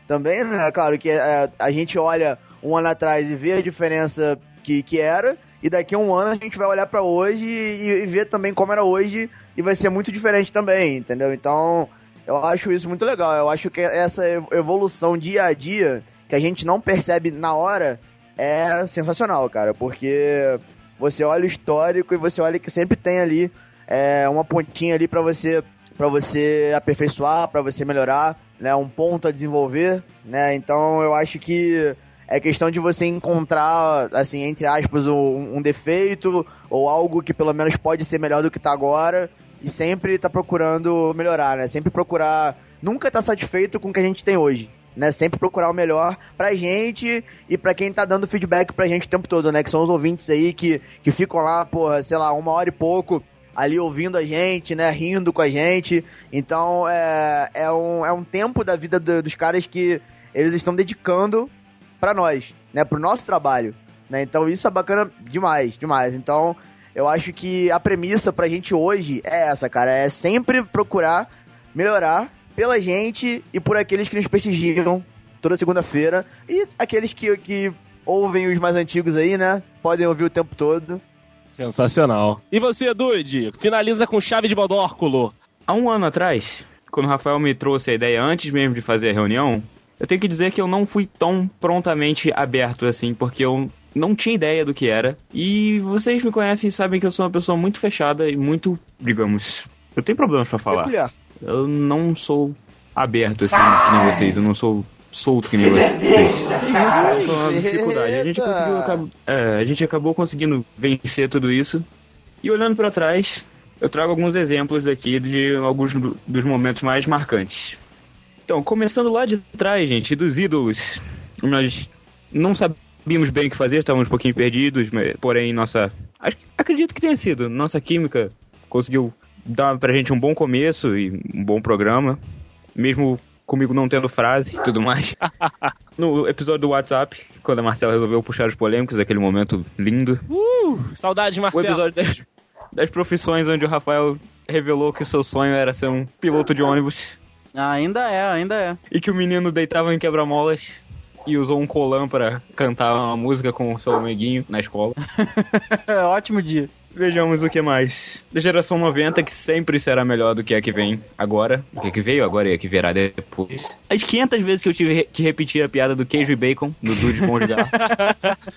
[SPEAKER 4] também, né? Claro que é, a gente olha um ano atrás e vê a diferença que, que era, e daqui a um ano a gente vai olhar para hoje e, e ver também como era hoje, e vai ser muito diferente também, entendeu? Então, eu acho isso muito legal. Eu acho que essa evolução dia a dia, que a gente não percebe na hora, é sensacional, cara, porque você olha o histórico e você olha que sempre tem ali é, uma pontinha ali para você para você aperfeiçoar, para você melhorar, né, um ponto a desenvolver, né? Então eu acho que é questão de você encontrar, assim, entre aspas, um, um, defeito ou algo que pelo menos pode ser melhor do que tá agora e sempre tá procurando melhorar, né? Sempre procurar, nunca tá satisfeito com o que a gente tem hoje. Né, sempre procurar o melhor pra gente e pra quem tá dando feedback pra gente o tempo todo, né? Que são os ouvintes aí que, que ficam lá, porra, sei lá, uma hora e pouco ali ouvindo a gente, né? Rindo com a gente. Então é, é, um, é um tempo da vida do, dos caras que eles estão dedicando para nós, né? Pro nosso trabalho. Né? Então isso é bacana demais, demais. Então eu acho que a premissa pra gente hoje é essa, cara. É sempre procurar melhorar pela gente e por aqueles que nos prestigiam toda segunda-feira. E aqueles que, que ouvem os mais antigos aí, né? Podem ouvir o tempo todo.
[SPEAKER 2] Sensacional. E você, Dude? Finaliza com chave de bodórculo.
[SPEAKER 5] Há um ano atrás, quando o Rafael me trouxe a ideia antes mesmo de fazer a reunião, eu tenho que dizer que eu não fui tão prontamente aberto assim, porque eu não tinha ideia do que era. E vocês me conhecem e sabem que eu sou uma pessoa muito fechada e muito, digamos, eu tenho problemas para falar.
[SPEAKER 4] Peculiar.
[SPEAKER 5] Eu não sou aberto assim, que nem vocês, eu não sou solto que nem vocês. Isso uma dificuldade. A gente, conseguiu, é, a gente acabou conseguindo vencer tudo isso. E olhando para trás, eu trago alguns exemplos daqui de alguns dos momentos mais marcantes. Então, começando lá de trás, gente, dos ídolos, nós não sabíamos bem o que fazer, estávamos um pouquinho perdidos, mas, porém, nossa. Acho, acredito que tenha sido. Nossa química conseguiu dar pra gente um bom começo e um bom programa, mesmo comigo não tendo frase e tudo mais. no episódio do WhatsApp, quando a Marcela resolveu puxar os polêmicos, aquele momento lindo.
[SPEAKER 2] Uh, saudade, Marcela.
[SPEAKER 5] O episódio das, das profissões, onde o Rafael revelou que o seu sonho era ser um piloto de ônibus.
[SPEAKER 1] Ainda é, ainda é.
[SPEAKER 5] E que o menino deitava em quebra-molas e usou um colã para cantar uma música com o seu amiguinho na escola.
[SPEAKER 1] Ótimo dia.
[SPEAKER 5] Vejamos o que mais. Da geração 90, que sempre será melhor do que a que vem agora. O que, é que veio agora e a que virá depois. As 500 vezes que eu tive que repetir a piada do queijo e bacon, do Dude Conjugar.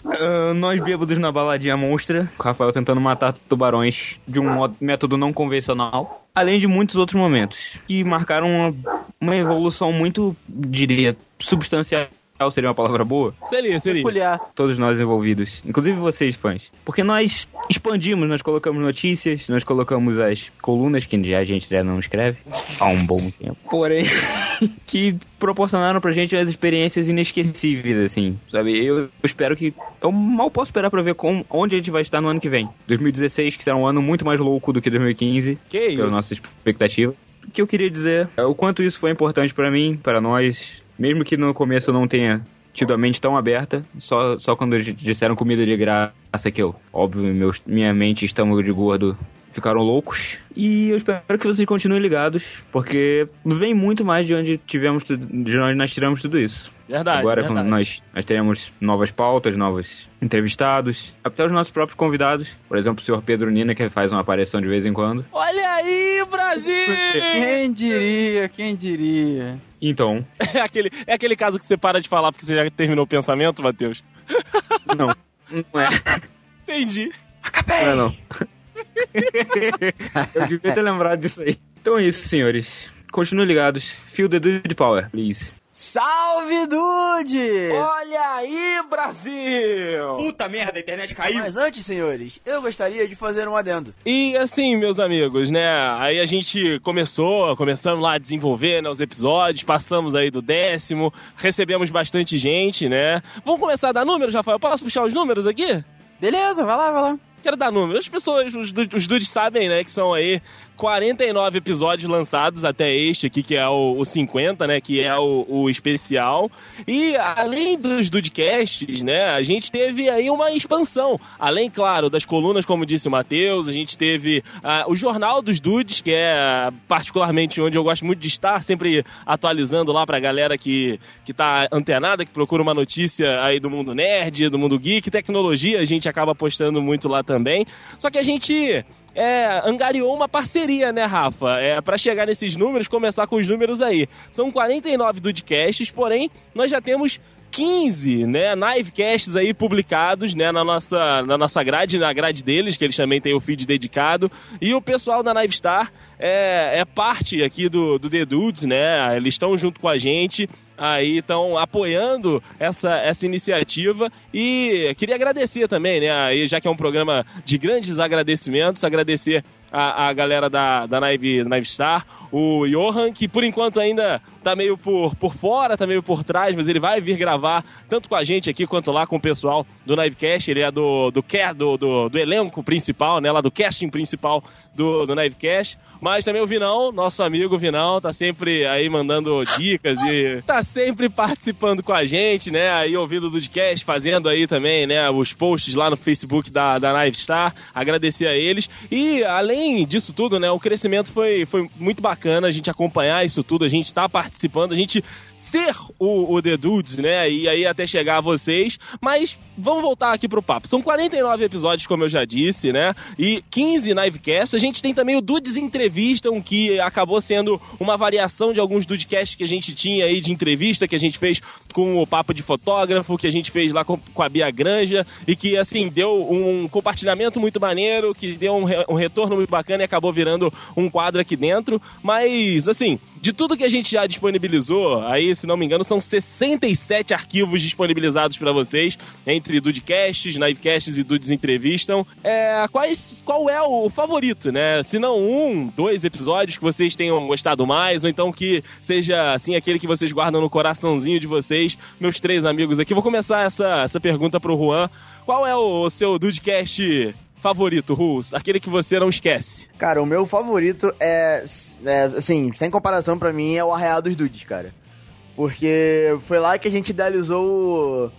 [SPEAKER 5] uh, nós bêbados na baladinha monstra, com o Rafael tentando matar tubarões de um método não convencional. Além de muitos outros momentos, que marcaram uma, uma evolução muito, diria, substancial seria uma palavra boa?
[SPEAKER 2] Seria, seria.
[SPEAKER 1] Peculiar.
[SPEAKER 5] Todos nós envolvidos, inclusive vocês, fãs. Porque nós expandimos, nós colocamos notícias, nós colocamos as colunas, que já a gente já não escreve há um bom tempo. Porém, que proporcionaram pra gente as experiências inesquecíveis, assim, sabe? Eu espero que. Eu mal posso esperar pra ver como, onde a gente vai estar no ano que vem. 2016, que será um ano muito mais louco do que 2015.
[SPEAKER 2] Que isso?
[SPEAKER 5] Pela nossa expectativa. O que eu queria dizer é o quanto isso foi importante para mim, para nós, mesmo que no começo eu não tenha tido a mente tão aberta, só, só quando disseram comida de graça que eu, óbvio, minha mente estômago de gordo ficaram loucos. E eu espero que vocês continuem ligados, porque vem muito mais de onde tivemos, de onde nós tiramos tudo isso.
[SPEAKER 2] Verdade.
[SPEAKER 5] Agora
[SPEAKER 2] verdade.
[SPEAKER 5] nós, nós teremos novas pautas, novos entrevistados, até os nossos próprios convidados. Por exemplo, o senhor Pedro Nina, que faz uma aparição de vez em quando.
[SPEAKER 2] Olha aí, Brasil!
[SPEAKER 1] Quem diria, quem diria?
[SPEAKER 5] Então.
[SPEAKER 2] É aquele, é aquele caso que você para de falar porque você já terminou o pensamento, Matheus?
[SPEAKER 5] Não. Não é.
[SPEAKER 2] Entendi.
[SPEAKER 5] Não é, não. Eu devia ter lembrado disso aí. Então é isso, senhores. Continuem ligados. Feel the Dude Power, please.
[SPEAKER 1] Salve, Dude!
[SPEAKER 6] Olha aí, Brasil!
[SPEAKER 5] Puta merda, a internet caiu.
[SPEAKER 6] Mas antes, senhores, eu gostaria de fazer um adendo.
[SPEAKER 2] E assim, meus amigos, né? Aí a gente começou, começamos lá a desenvolver né, os episódios, passamos aí do décimo, recebemos bastante gente, né? Vamos começar a dar números, Rafael? Posso puxar os números aqui?
[SPEAKER 1] Beleza, vai lá, vai lá.
[SPEAKER 2] Quero dar números. As pessoas, os, os dudes sabem, né, que são aí 49 episódios lançados até este aqui, que é o, o 50, né? Que é o, o especial. E além dos Dudcasts, né? A gente teve aí uma expansão. Além, claro, das colunas, como disse o Matheus, a gente teve uh, o Jornal dos Dudes, que é particularmente onde eu gosto muito de estar, sempre atualizando lá pra galera que, que tá antenada, que procura uma notícia aí do mundo nerd, do mundo geek, tecnologia, a gente acaba postando muito lá também. Só que a gente é, angariou uma parceria, né, Rafa? É, para chegar nesses números, começar com os números aí. São 49 Dudcasts, porém, nós já temos 15, né, Nivecasts aí publicados, né, na nossa, na nossa grade, na grade deles, que eles também têm o feed dedicado. E o pessoal da Nivestar é, é parte aqui do, do The Dudes, né, eles estão junto com a gente aí estão apoiando essa, essa iniciativa e queria agradecer também, né? Aí, já que é um programa de grandes agradecimentos, agradecer a, a galera da, da Naive, Naive Star, o Johan, que por enquanto ainda tá meio por, por fora, tá meio por trás, mas ele vai vir gravar tanto com a gente aqui quanto lá com o pessoal do Nivecast. Ele é do, do, do, do, do elenco principal, né? Lá do casting principal do, do Nivecast. Mas também o Vinão, nosso amigo Vinão, tá sempre aí mandando dicas e tá sempre participando com a gente, né? Aí ouvindo o podcast, fazendo aí também, né? Os posts lá no Facebook da, da Nivestar. Agradecer a eles. E além disso tudo, né? O crescimento foi, foi muito bacana a gente acompanhar isso tudo, a gente tá participando, a gente ser o, o The Dudes, né? E aí até chegar a vocês. Mas vamos voltar aqui pro papo. São 49 episódios, como eu já disse, né? E 15 Nivecasts. A gente tem também o Dudes Entrevistam, que acabou sendo uma variação de alguns Dudecasts que a gente tinha aí de entrevista, que a gente fez com o Papo de Fotógrafo, que a gente fez lá com, com a Bia Granja, e que, assim, deu um compartilhamento muito maneiro, que deu um, re, um retorno muito bacana e acabou virando um quadro aqui dentro. Mas, assim, de tudo que a gente já disponibilizou, aí, se não me engano, são 67 arquivos disponibilizados para vocês, entre Dudecasts, Nivecasts e Dudes Entrevistam. É, quais, qual é o favorito, né? Se não um, dois episódios que vocês tenham gostado mais, ou então que seja, assim, aquele que vocês guardam no coraçãozinho de vocês, meus três amigos aqui. Vou começar essa, essa pergunta pro Juan. Qual é o seu Dudecast favorito, Rules? Aquele que você não esquece.
[SPEAKER 4] Cara, o meu favorito é, é assim, sem comparação para mim, é o Arreal dos Dudes, cara. Porque foi lá que a gente idealizou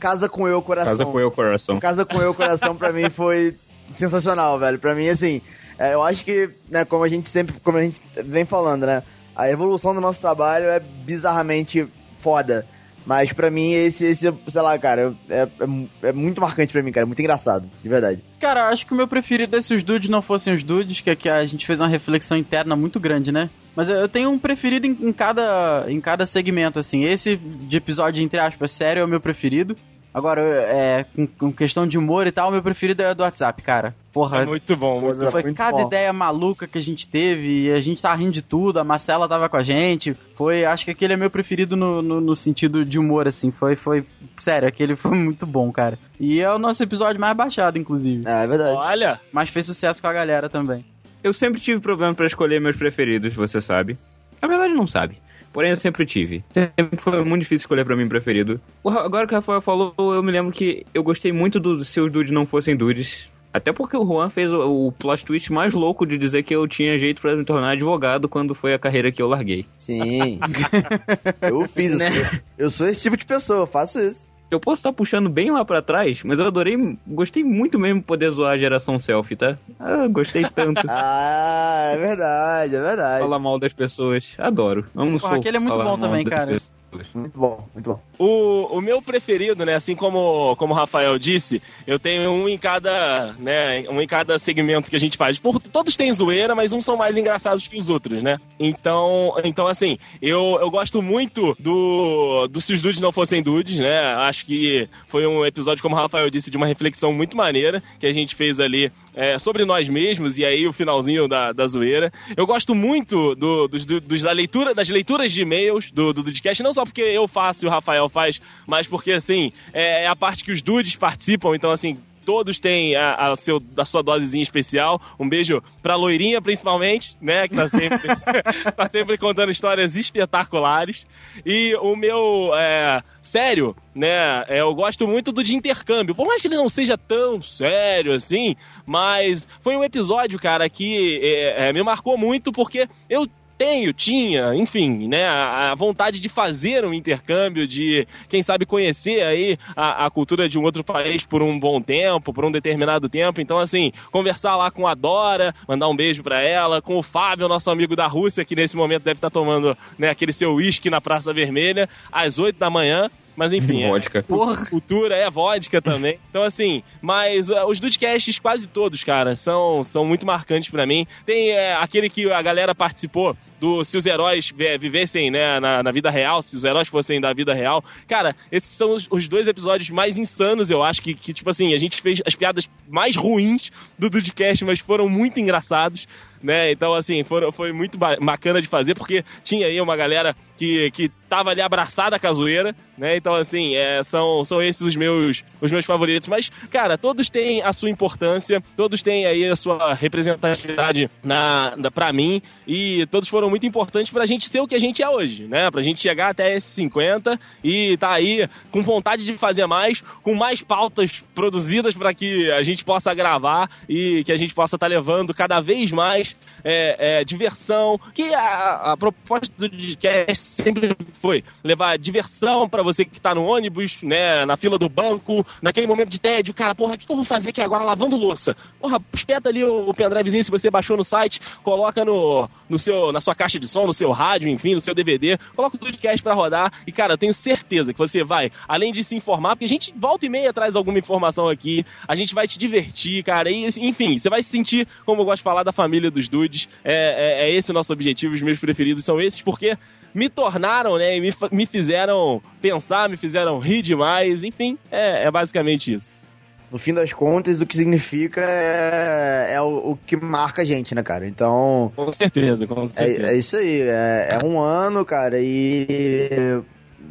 [SPEAKER 4] Casa com Eu Coração.
[SPEAKER 5] Casa com Eu Coração.
[SPEAKER 4] Casa com Eu Coração pra mim foi sensacional, velho. Pra mim, assim, é, eu acho que, né, como a gente sempre, como a gente vem falando, né, a evolução do nosso trabalho é bizarramente foda. Mas pra mim, esse, esse sei lá, cara, é, é, é, muito marcante pra mim, cara. É muito engraçado, de verdade.
[SPEAKER 1] Cara, acho que o meu preferido se os dudes não fossem os dudes, que aqui a gente fez uma reflexão interna muito grande, né? Mas eu tenho um preferido em, em, cada, em cada segmento, assim. Esse de episódio, entre aspas, sério é o meu preferido. Agora, é, com, com, questão de humor e tal, meu preferido é do WhatsApp, cara. Porra.
[SPEAKER 2] É muito bom, muito
[SPEAKER 1] Foi
[SPEAKER 2] muito
[SPEAKER 1] cada
[SPEAKER 2] bom.
[SPEAKER 1] ideia maluca que a gente teve e a gente tava rindo de tudo, a Marcela tava com a gente. Foi, acho que aquele é meu preferido no, no, no sentido de humor, assim. Foi, foi, sério, aquele foi muito bom, cara. E é o nosso episódio mais baixado, inclusive.
[SPEAKER 4] É, é verdade.
[SPEAKER 2] Olha!
[SPEAKER 1] Mas fez sucesso com a galera também.
[SPEAKER 5] Eu sempre tive problema para escolher meus preferidos, você sabe. Na verdade, não sabe. Porém, eu sempre tive. Sempre foi muito difícil escolher pra mim preferido. Agora que o Rafael falou, eu me lembro que eu gostei muito do se os dudes não fossem dudes. Até porque o Juan fez o, o plot twist mais louco de dizer que eu tinha jeito para me tornar advogado quando foi a carreira que eu larguei.
[SPEAKER 4] Sim. eu fiz, né? eu, sou, eu sou esse tipo de pessoa, eu faço isso.
[SPEAKER 5] Eu posso estar puxando bem lá para trás, mas eu adorei, gostei muito mesmo poder zoar a geração selfie, tá? Ah, gostei tanto.
[SPEAKER 4] ah, é verdade, é verdade.
[SPEAKER 5] Falar mal das pessoas, adoro. Vamos
[SPEAKER 1] Porra, aquele é muito bom também, cara.
[SPEAKER 4] Pessoas. Muito bom, muito bom.
[SPEAKER 2] O, o meu preferido, né, assim como, como o Rafael disse, eu tenho um em cada, né, um em cada segmento que a gente faz. Por, todos têm zoeira, mas uns são mais engraçados que os outros, né? Então, então assim, eu, eu gosto muito do, do Se os Dudes Não Fossem Dudes, né? Acho que foi um episódio, como o Rafael disse, de uma reflexão muito maneira que a gente fez ali é, sobre nós mesmos, e aí o finalzinho da, da zoeira. Eu gosto muito do, dos, do, da leitura, das leituras de e-mails do, do Dudcast, não só porque eu faço e o Rafael faz, mas porque, assim, é, é a parte que os dudes participam, então, assim, Todos têm a, a, seu, a sua dosezinha especial. Um beijo pra Loirinha, principalmente, né? Que tá sempre, tá sempre contando histórias espetaculares. E o meu. É, sério, né? é, Eu gosto muito do de intercâmbio. Por mais que ele não seja tão sério assim, mas foi um episódio, cara, que é, é, me marcou muito porque eu tenho, tinha, enfim, né, a, a vontade de fazer um intercâmbio, de, quem sabe, conhecer aí a, a cultura de um outro país por um bom tempo, por um determinado tempo. Então, assim, conversar lá com a Dora, mandar um beijo pra ela, com o Fábio, nosso amigo da Rússia, que nesse momento deve estar tomando, né, aquele seu uísque na Praça Vermelha, às 8 da manhã. Mas enfim, é,
[SPEAKER 5] Vodka.
[SPEAKER 1] Porra.
[SPEAKER 2] cultura, é vodka também. Então, assim, mas uh, os Dudecasts, quase todos, cara, são, são muito marcantes pra mim. Tem é, aquele que a galera participou do se os heróis é, vivessem né, na, na vida real, se os heróis fossem da vida real. Cara, esses são os, os dois episódios mais insanos, eu acho, que, que, tipo assim, a gente fez as piadas mais ruins do Dudecast, mas foram muito engraçados. Né? Então, assim, foram, foi muito ba- bacana de fazer, porque tinha aí uma galera que, que tava ali abraçada com a zoeira, né? Então, assim, é, são, são esses os meus, os meus favoritos. Mas, cara, todos têm a sua importância, todos têm aí a sua representatividade na, na, pra mim, e todos foram muito importantes pra gente ser o que a gente é hoje, né? Pra gente chegar até esse 50 e tá aí com vontade de fazer mais, com mais pautas produzidas para que a gente possa gravar e que a gente possa estar levando cada vez mais é, é, diversão, que a, a proposta do podcast sempre foi levar diversão pra você que tá no ônibus, né, na fila do banco, naquele momento de tédio, cara, porra, o que eu vou fazer aqui agora lavando louça? Porra, espeta ali o, o pendrivezinho se você baixou no site, coloca no, no seu, na sua caixa de som, no seu rádio, enfim, no seu DVD, coloca o podcast pra rodar e, cara, tenho certeza que você vai, além de se informar, porque a gente volta e meia traz alguma informação aqui, a gente vai te divertir, cara, e, enfim, você vai se sentir, como eu gosto de falar, da família dos dudes, é, é, é esse o nosso objetivo, os meus preferidos são esses, porque me tornaram, né, e me, me fizeram pensar, me fizeram rir demais, enfim, é, é basicamente isso.
[SPEAKER 4] No fim das contas, o que significa é, é o, o que marca a gente, né, cara? Então,
[SPEAKER 2] Com certeza, com certeza.
[SPEAKER 4] é, é isso aí. É, é um ano, cara, e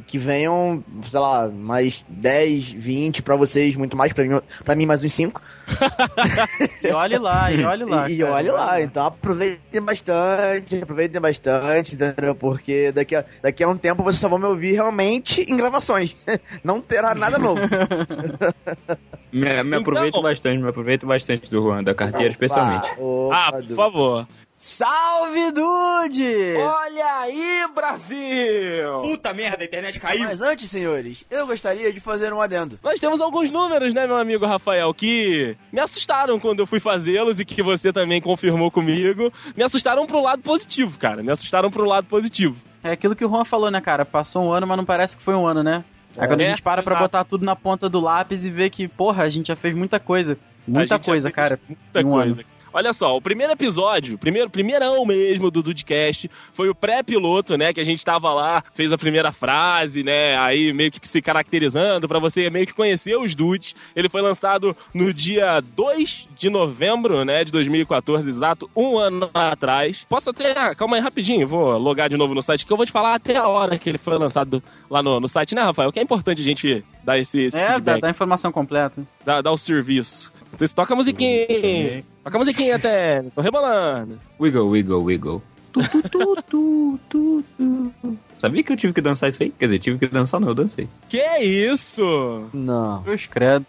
[SPEAKER 4] que venham, sei lá, mais 10, 20 pra vocês, muito mais pra mim, pra mim mais uns 5.
[SPEAKER 1] E olhe lá, e olhe lá.
[SPEAKER 4] e e
[SPEAKER 1] cara,
[SPEAKER 4] olhe lá, então aproveitem bastante, aproveitem bastante, entendeu? Porque daqui a, daqui a um tempo vocês só vão me ouvir realmente em gravações. Não terá nada novo.
[SPEAKER 5] Me, me aproveito
[SPEAKER 2] Então-
[SPEAKER 5] bastante, me aproveito bastante do Juan, da carteira especialmente.
[SPEAKER 4] Opa,
[SPEAKER 2] Ah,
[SPEAKER 4] opa,
[SPEAKER 2] por favor.
[SPEAKER 1] Salve, Dude!
[SPEAKER 6] Olha aí, Brasil!
[SPEAKER 5] Puta merda, a internet caiu!
[SPEAKER 6] Mas antes, senhores, eu gostaria de fazer um adendo.
[SPEAKER 2] Nós temos alguns números, né, meu amigo Rafael, que me assustaram quando eu fui fazê-los e que você também confirmou comigo. Me assustaram pro lado positivo, cara. Me assustaram pro lado positivo.
[SPEAKER 1] É aquilo que o Juan falou, né, cara? Passou um ano, mas não parece que foi um ano, né? Aí
[SPEAKER 4] É.
[SPEAKER 1] quando a
[SPEAKER 2] É,
[SPEAKER 1] gente para pra
[SPEAKER 2] exato.
[SPEAKER 1] botar tudo na ponta do lápis e ver que, porra, a gente já fez muita coisa. Muita coisa, cara.
[SPEAKER 2] Muita
[SPEAKER 1] em um
[SPEAKER 2] coisa.
[SPEAKER 1] ano.
[SPEAKER 2] Olha só, o primeiro episódio, primeiro, primeirão mesmo do Dudcast, foi o pré-piloto, né? Que a gente tava lá, fez a primeira frase, né? Aí meio que se caracterizando pra você meio que conhecer os dudes. Ele foi lançado no dia 2 de novembro, né? De 2014, exato, um ano atrás. Posso até. ah, Calma aí rapidinho, vou logar de novo no site que eu vou te falar até a hora que ele foi lançado lá no, no site, né, Rafael? Que é importante a gente dar esse, esse
[SPEAKER 1] É, dá a informação completa.
[SPEAKER 2] Dar, dar o serviço. Vocês tocam a musiquinha. Toca a musiquinha até. Tô rebolando.
[SPEAKER 5] Wiggle, wiggle, wiggle. Tu, tu, tu, tu, tu, tu. Sabia que eu tive que dançar isso aí? Quer dizer, tive que dançar não, eu dancei.
[SPEAKER 2] Que isso?
[SPEAKER 4] Não.
[SPEAKER 1] Cruz credo.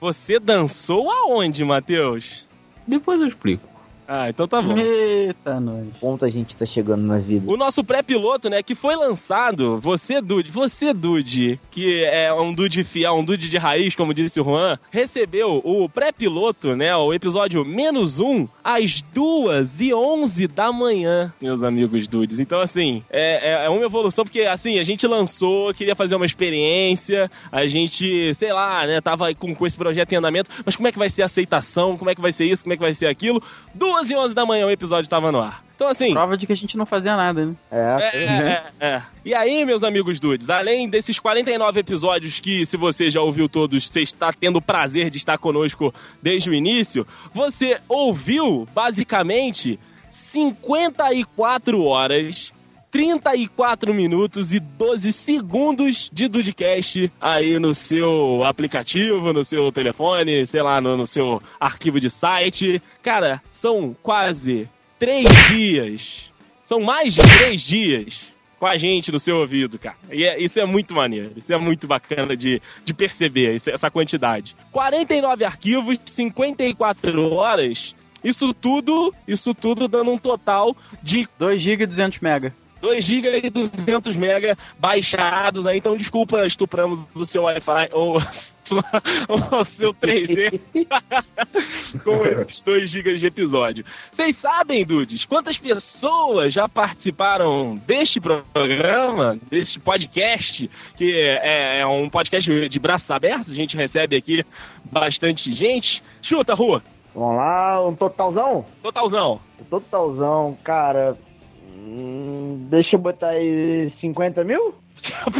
[SPEAKER 2] Você dançou aonde, Matheus?
[SPEAKER 5] Depois eu explico.
[SPEAKER 2] Ah, então tá bom.
[SPEAKER 1] Eita, nós.
[SPEAKER 4] Ponto a gente tá chegando na vida.
[SPEAKER 2] O nosso pré-piloto, né, que foi lançado, você, Dude, você, Dude, que é um Dude fiel, um Dude de raiz, como disse o Juan, recebeu o pré-piloto, né, o episódio menos um, às duas e onze da manhã, meus amigos Dudes. Então, assim, é, é, é uma evolução, porque, assim, a gente lançou, queria fazer uma experiência, a gente, sei lá, né, tava com, com esse projeto em andamento, mas como é que vai ser a aceitação, como é que vai ser isso, como é que vai ser aquilo? Duas e onze da manhã o episódio tava no ar. Então, assim...
[SPEAKER 1] Prova de que a gente não fazia nada, né?
[SPEAKER 4] É,
[SPEAKER 2] É, é, é. E aí, meus amigos dudes, além desses 49 episódios que, se você já ouviu todos, você está tendo o prazer de estar conosco desde o início, você ouviu, basicamente, 54 horas 34 minutos e 12 segundos de Dudcast aí no seu aplicativo, no seu telefone, sei lá, no, no seu arquivo de site. Cara, são quase três dias. São mais de três dias com a gente no seu ouvido, cara. E é- isso é muito maneiro. Isso é muito bacana de, de perceber, essa quantidade. 49 arquivos, 54 horas. Isso tudo, isso tudo dando um total de
[SPEAKER 1] 2 GB e 200 mega.
[SPEAKER 2] 2 GB e 200 MB baixados aí, então desculpa, estupramos o seu Wi-Fi ou o seu 3G com esses 2 GB de episódio. Vocês sabem, Dudes, quantas pessoas já participaram deste programa, deste podcast, que é, é um podcast de braços abertos, a gente recebe aqui bastante gente. Chuta, Rua,
[SPEAKER 4] Vamos lá, um totalzão?
[SPEAKER 2] totalzão.
[SPEAKER 4] Totalzão, cara. Hum, deixa eu botar aí 50 mil?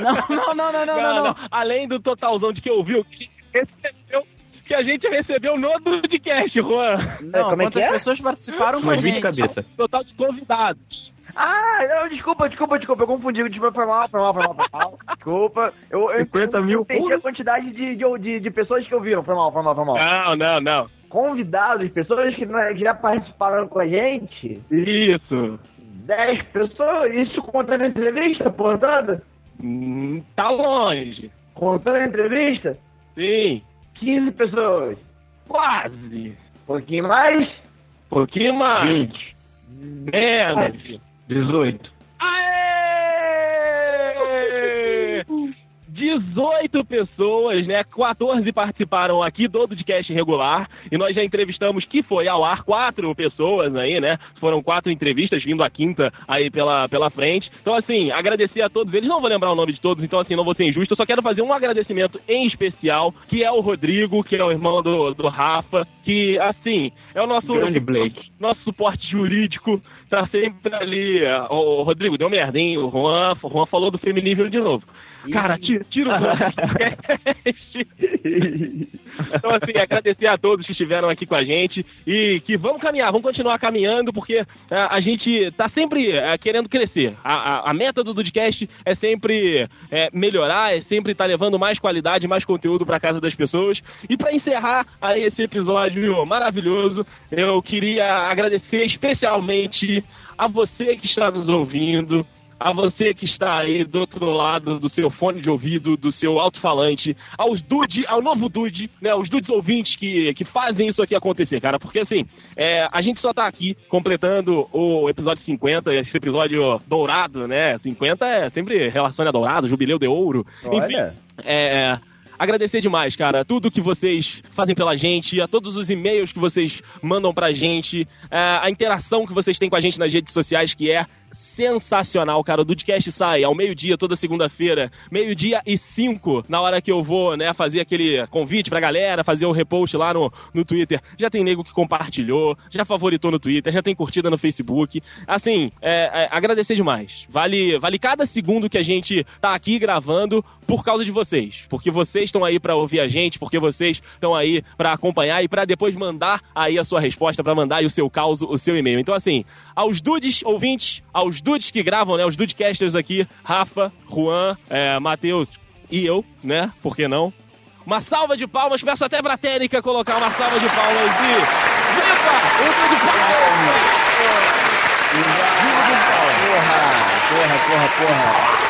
[SPEAKER 1] Não, não, não, não, não, não, não.
[SPEAKER 2] Além do totalzão de que ouviu, que recebeu, que a gente recebeu no podcast, Juan.
[SPEAKER 1] Não,
[SPEAKER 4] como é
[SPEAKER 1] quantas
[SPEAKER 4] é?
[SPEAKER 1] pessoas participaram com a
[SPEAKER 5] Umas 20
[SPEAKER 1] gente?
[SPEAKER 5] cabeça.
[SPEAKER 2] Total de convidados.
[SPEAKER 4] Ah, não, desculpa, desculpa, desculpa, eu confundi, desculpa, foi mal, foi mal, foi mal, foi mal. Desculpa, eu, eu,
[SPEAKER 5] 50
[SPEAKER 4] eu
[SPEAKER 5] mil,
[SPEAKER 4] entendi
[SPEAKER 5] porra.
[SPEAKER 4] a quantidade de, de, de, de pessoas que ouviram, foi mal, foi mal, foi mal.
[SPEAKER 2] Não, não, não.
[SPEAKER 4] Convidados, pessoas que, não- que já participaram com a gente,
[SPEAKER 2] Isso.
[SPEAKER 4] 10 pessoas, isso contando a entrevista, porra toda?
[SPEAKER 2] Hum, Tá longe.
[SPEAKER 4] Contando a entrevista,
[SPEAKER 2] Sim.
[SPEAKER 4] 15 pessoas.
[SPEAKER 2] Quase.
[SPEAKER 4] Pouquinho mais,
[SPEAKER 2] pouquinho mais.
[SPEAKER 4] 20.
[SPEAKER 2] Menos.
[SPEAKER 5] 18.
[SPEAKER 2] 18 pessoas, né? 14 participaram aqui do podcast regular e nós já entrevistamos, que foi ao ar, quatro pessoas aí, né? Foram quatro entrevistas, vindo a quinta aí pela, pela frente. Então, assim, agradecer a todos eles. Não vou lembrar o nome de todos, então, assim, não vou ser injusto. Eu só quero fazer um agradecimento em especial, que é o Rodrigo, que é o irmão do, do Rafa, que, assim, é o nosso
[SPEAKER 5] Blake.
[SPEAKER 2] nosso suporte jurídico tá sempre ali. Ô, Rodrigo, deu merda, hein? O Juan, o Juan falou do feminível de novo. Cara, tira, tira o podcast. Então, assim, agradecer a todos que estiveram aqui com a gente e que vamos caminhar, vamos continuar caminhando, porque é, a gente tá sempre é, querendo crescer. A, a, a meta do Dudcast é sempre é, melhorar, é sempre estar levando mais qualidade, mais conteúdo para casa das pessoas. E para encerrar aí esse episódio maravilhoso, eu queria agradecer especialmente a você que está nos ouvindo a você que está aí do outro lado do seu fone de ouvido, do seu alto-falante, aos Dude, ao novo Dude, né, os Dudes ouvintes que, que fazem isso aqui acontecer, cara, porque assim, é, a gente só tá aqui completando o episódio 50, esse episódio dourado, né, 50 é sempre relaciona a dourado, jubileu de ouro, enfim,
[SPEAKER 4] Olha.
[SPEAKER 2] é, agradecer demais, cara, tudo que vocês fazem pela gente, a todos os e-mails que vocês mandam pra gente, é, a interação que vocês têm com a gente nas redes sociais, que é sensacional, cara. O Dudcast sai ao meio-dia, toda segunda-feira, meio-dia e cinco, na hora que eu vou, né, fazer aquele convite pra galera, fazer o repost lá no, no Twitter. Já tem nego que compartilhou, já favoritou no Twitter, já tem curtida no Facebook. Assim, é, é, agradecer demais. Vale, vale cada segundo que a gente tá aqui gravando por causa de vocês. Porque vocês estão aí pra ouvir a gente, porque vocês estão aí pra acompanhar e pra depois mandar aí a sua resposta, pra mandar aí o seu caos, o seu e-mail. Então, assim, aos dudes ouvintes, dudes que gravam, né? Os dudecasters aqui, Rafa, Juan, é, Matheus e eu, né? Por que não? Uma salva de palmas, peço até pra técnica colocar uma salva de palmas e... Viva o Dude
[SPEAKER 4] Porra, porra, porra.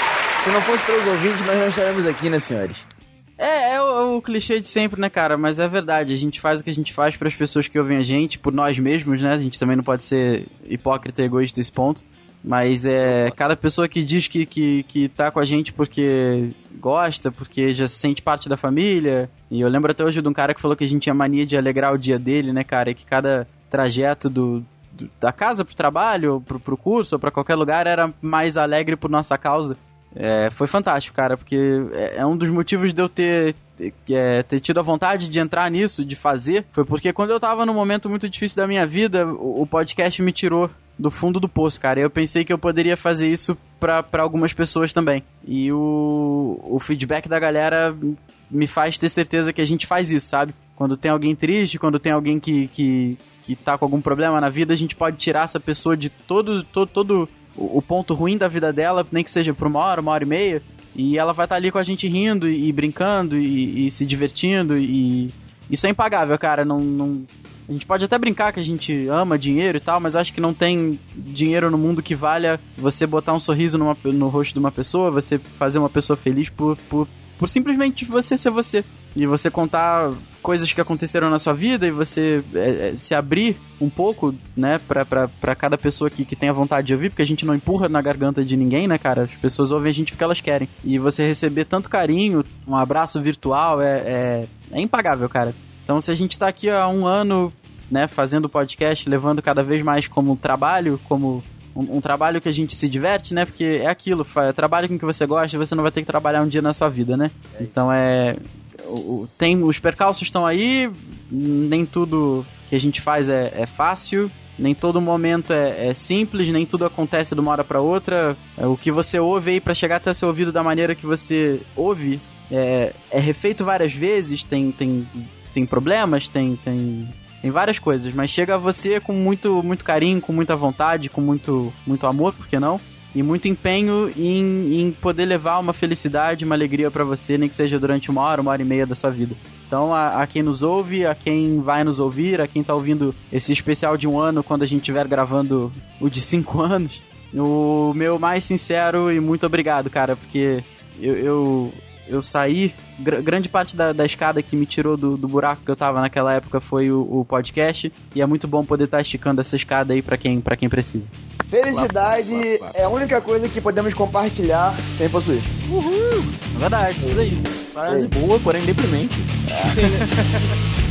[SPEAKER 4] Se não fosse pelos ouvintes, nós não estaremos aqui, né, senhores?
[SPEAKER 1] É, é o, o clichê de sempre, né, cara? Mas é verdade. A gente faz o que a gente faz para as pessoas que ouvem a gente, por nós mesmos, né? A gente também não pode ser hipócrita e egoísta nesse ponto. Mas é cada pessoa que diz que, que, que tá com a gente porque gosta, porque já se sente parte da família. E eu lembro até hoje de um cara que falou que a gente tinha mania de alegrar o dia dele, né, cara? E que cada trajeto do, do- da casa pro trabalho, ou pro, pro curso, ou pra qualquer lugar era mais alegre por nossa causa. É, foi fantástico, cara, porque é, é um dos motivos de eu ter, é, ter tido a vontade de entrar nisso, de fazer. Foi porque quando eu tava num momento muito difícil da minha vida, o, o podcast me tirou do fundo do poço, cara. Eu pensei que eu poderia fazer isso pra algumas pessoas também. E o, o feedback da galera me faz ter certeza que a gente faz isso, sabe? Quando tem alguém triste, quando tem alguém que, que, que tá com algum problema na vida, a gente pode tirar essa pessoa de todo, todo, todo o ponto ruim da vida dela, nem que seja por uma hora, uma hora e meia, e ela vai estar ali com a gente rindo e, e brincando e, e se divertindo e isso é impagável, cara. Não, não, a gente pode até brincar que a gente ama dinheiro e tal, mas acho que não tem dinheiro no mundo que valha você botar um sorriso numa, no rosto de uma pessoa, você fazer uma pessoa feliz por, por, por simplesmente você ser você. E você contar coisas que aconteceram na sua vida e você é, é, se abrir um pouco, né, pra, pra, pra cada pessoa que, que tenha vontade de ouvir, porque a gente não empurra na garganta de ninguém, né, cara? As pessoas ouvem a gente porque elas querem. E você receber tanto carinho, um abraço virtual, é, é, é impagável, cara. Então, se a gente tá aqui há um ano, né, fazendo podcast, levando cada vez mais como trabalho, como um, um, trabalho que a gente se diverte, né? Porque é aquilo, trabalho com que você gosta, você não vai ter que trabalhar um dia na sua vida, né? Então é o, tem os percalços estão aí, nem tudo que a gente faz é, é fácil, nem todo momento é, é, simples, nem tudo acontece de uma hora para outra. É, o que você ouve aí para chegar até seu ouvido da maneira que você ouve é, é refeito várias vezes, tem, tem, tem problemas, tem, tem, tem várias coisas, mas chega a você com muito, muito carinho, com muita vontade, com muito, muito amor, por que não? e muito empenho em, em poder levar uma felicidade, uma alegria para você, nem que seja durante uma hora, uma hora e meia da sua vida. Então, a, a, quem nos ouve, a quem vai nos ouvir, a quem tá ouvindo esse especial de um ano, quando a gente estiver gravando o de cinco anos, o meu mais sincero e muito obrigado, cara, porque eu, eu eu saí. Gr grande parte da, da, escada que me tirou do, do, buraco que eu tava naquela época foi o, o podcast. E é muito bom poder estar tá esticando essa escada aí para quem, pra quem precisa.
[SPEAKER 4] Felicidade é a única coisa que podemos compartilhar sem possuir.
[SPEAKER 1] Uhul! É verdade, isso daí.
[SPEAKER 5] Frase boa, porém deprimente. É. Sim, né?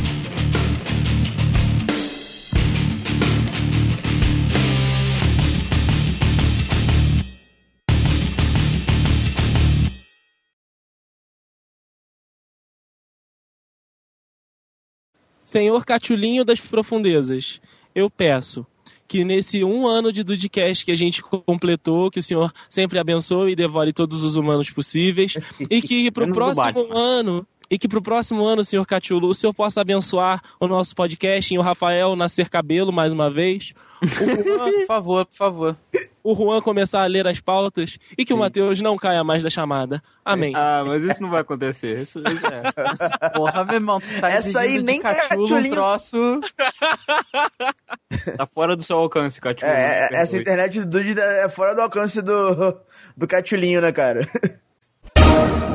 [SPEAKER 2] Senhor Catulinho das Profundezas, eu peço que nesse um ano de Dudcast que a gente completou, que o Senhor sempre abençoe e devore todos os humanos possíveis, e que pro próximo ano e que pro próximo ano, senhor Catiulu, o senhor possa abençoar o nosso podcast e o Rafael nascer cabelo mais uma vez.
[SPEAKER 1] O Juan, por favor, por favor.
[SPEAKER 2] O Juan começar a ler as pautas e que Sim. o Matheus não caia mais da chamada. Amém.
[SPEAKER 5] Ah, mas isso não vai acontecer. Isso, isso
[SPEAKER 1] é. Porra, meu irmão, tu tá Essa aí nem Catiulo um troço.
[SPEAKER 5] tá fora do seu alcance, Catiulo.
[SPEAKER 4] É, essa internet do Dude é fora do alcance do, do Catiulinho, né, cara?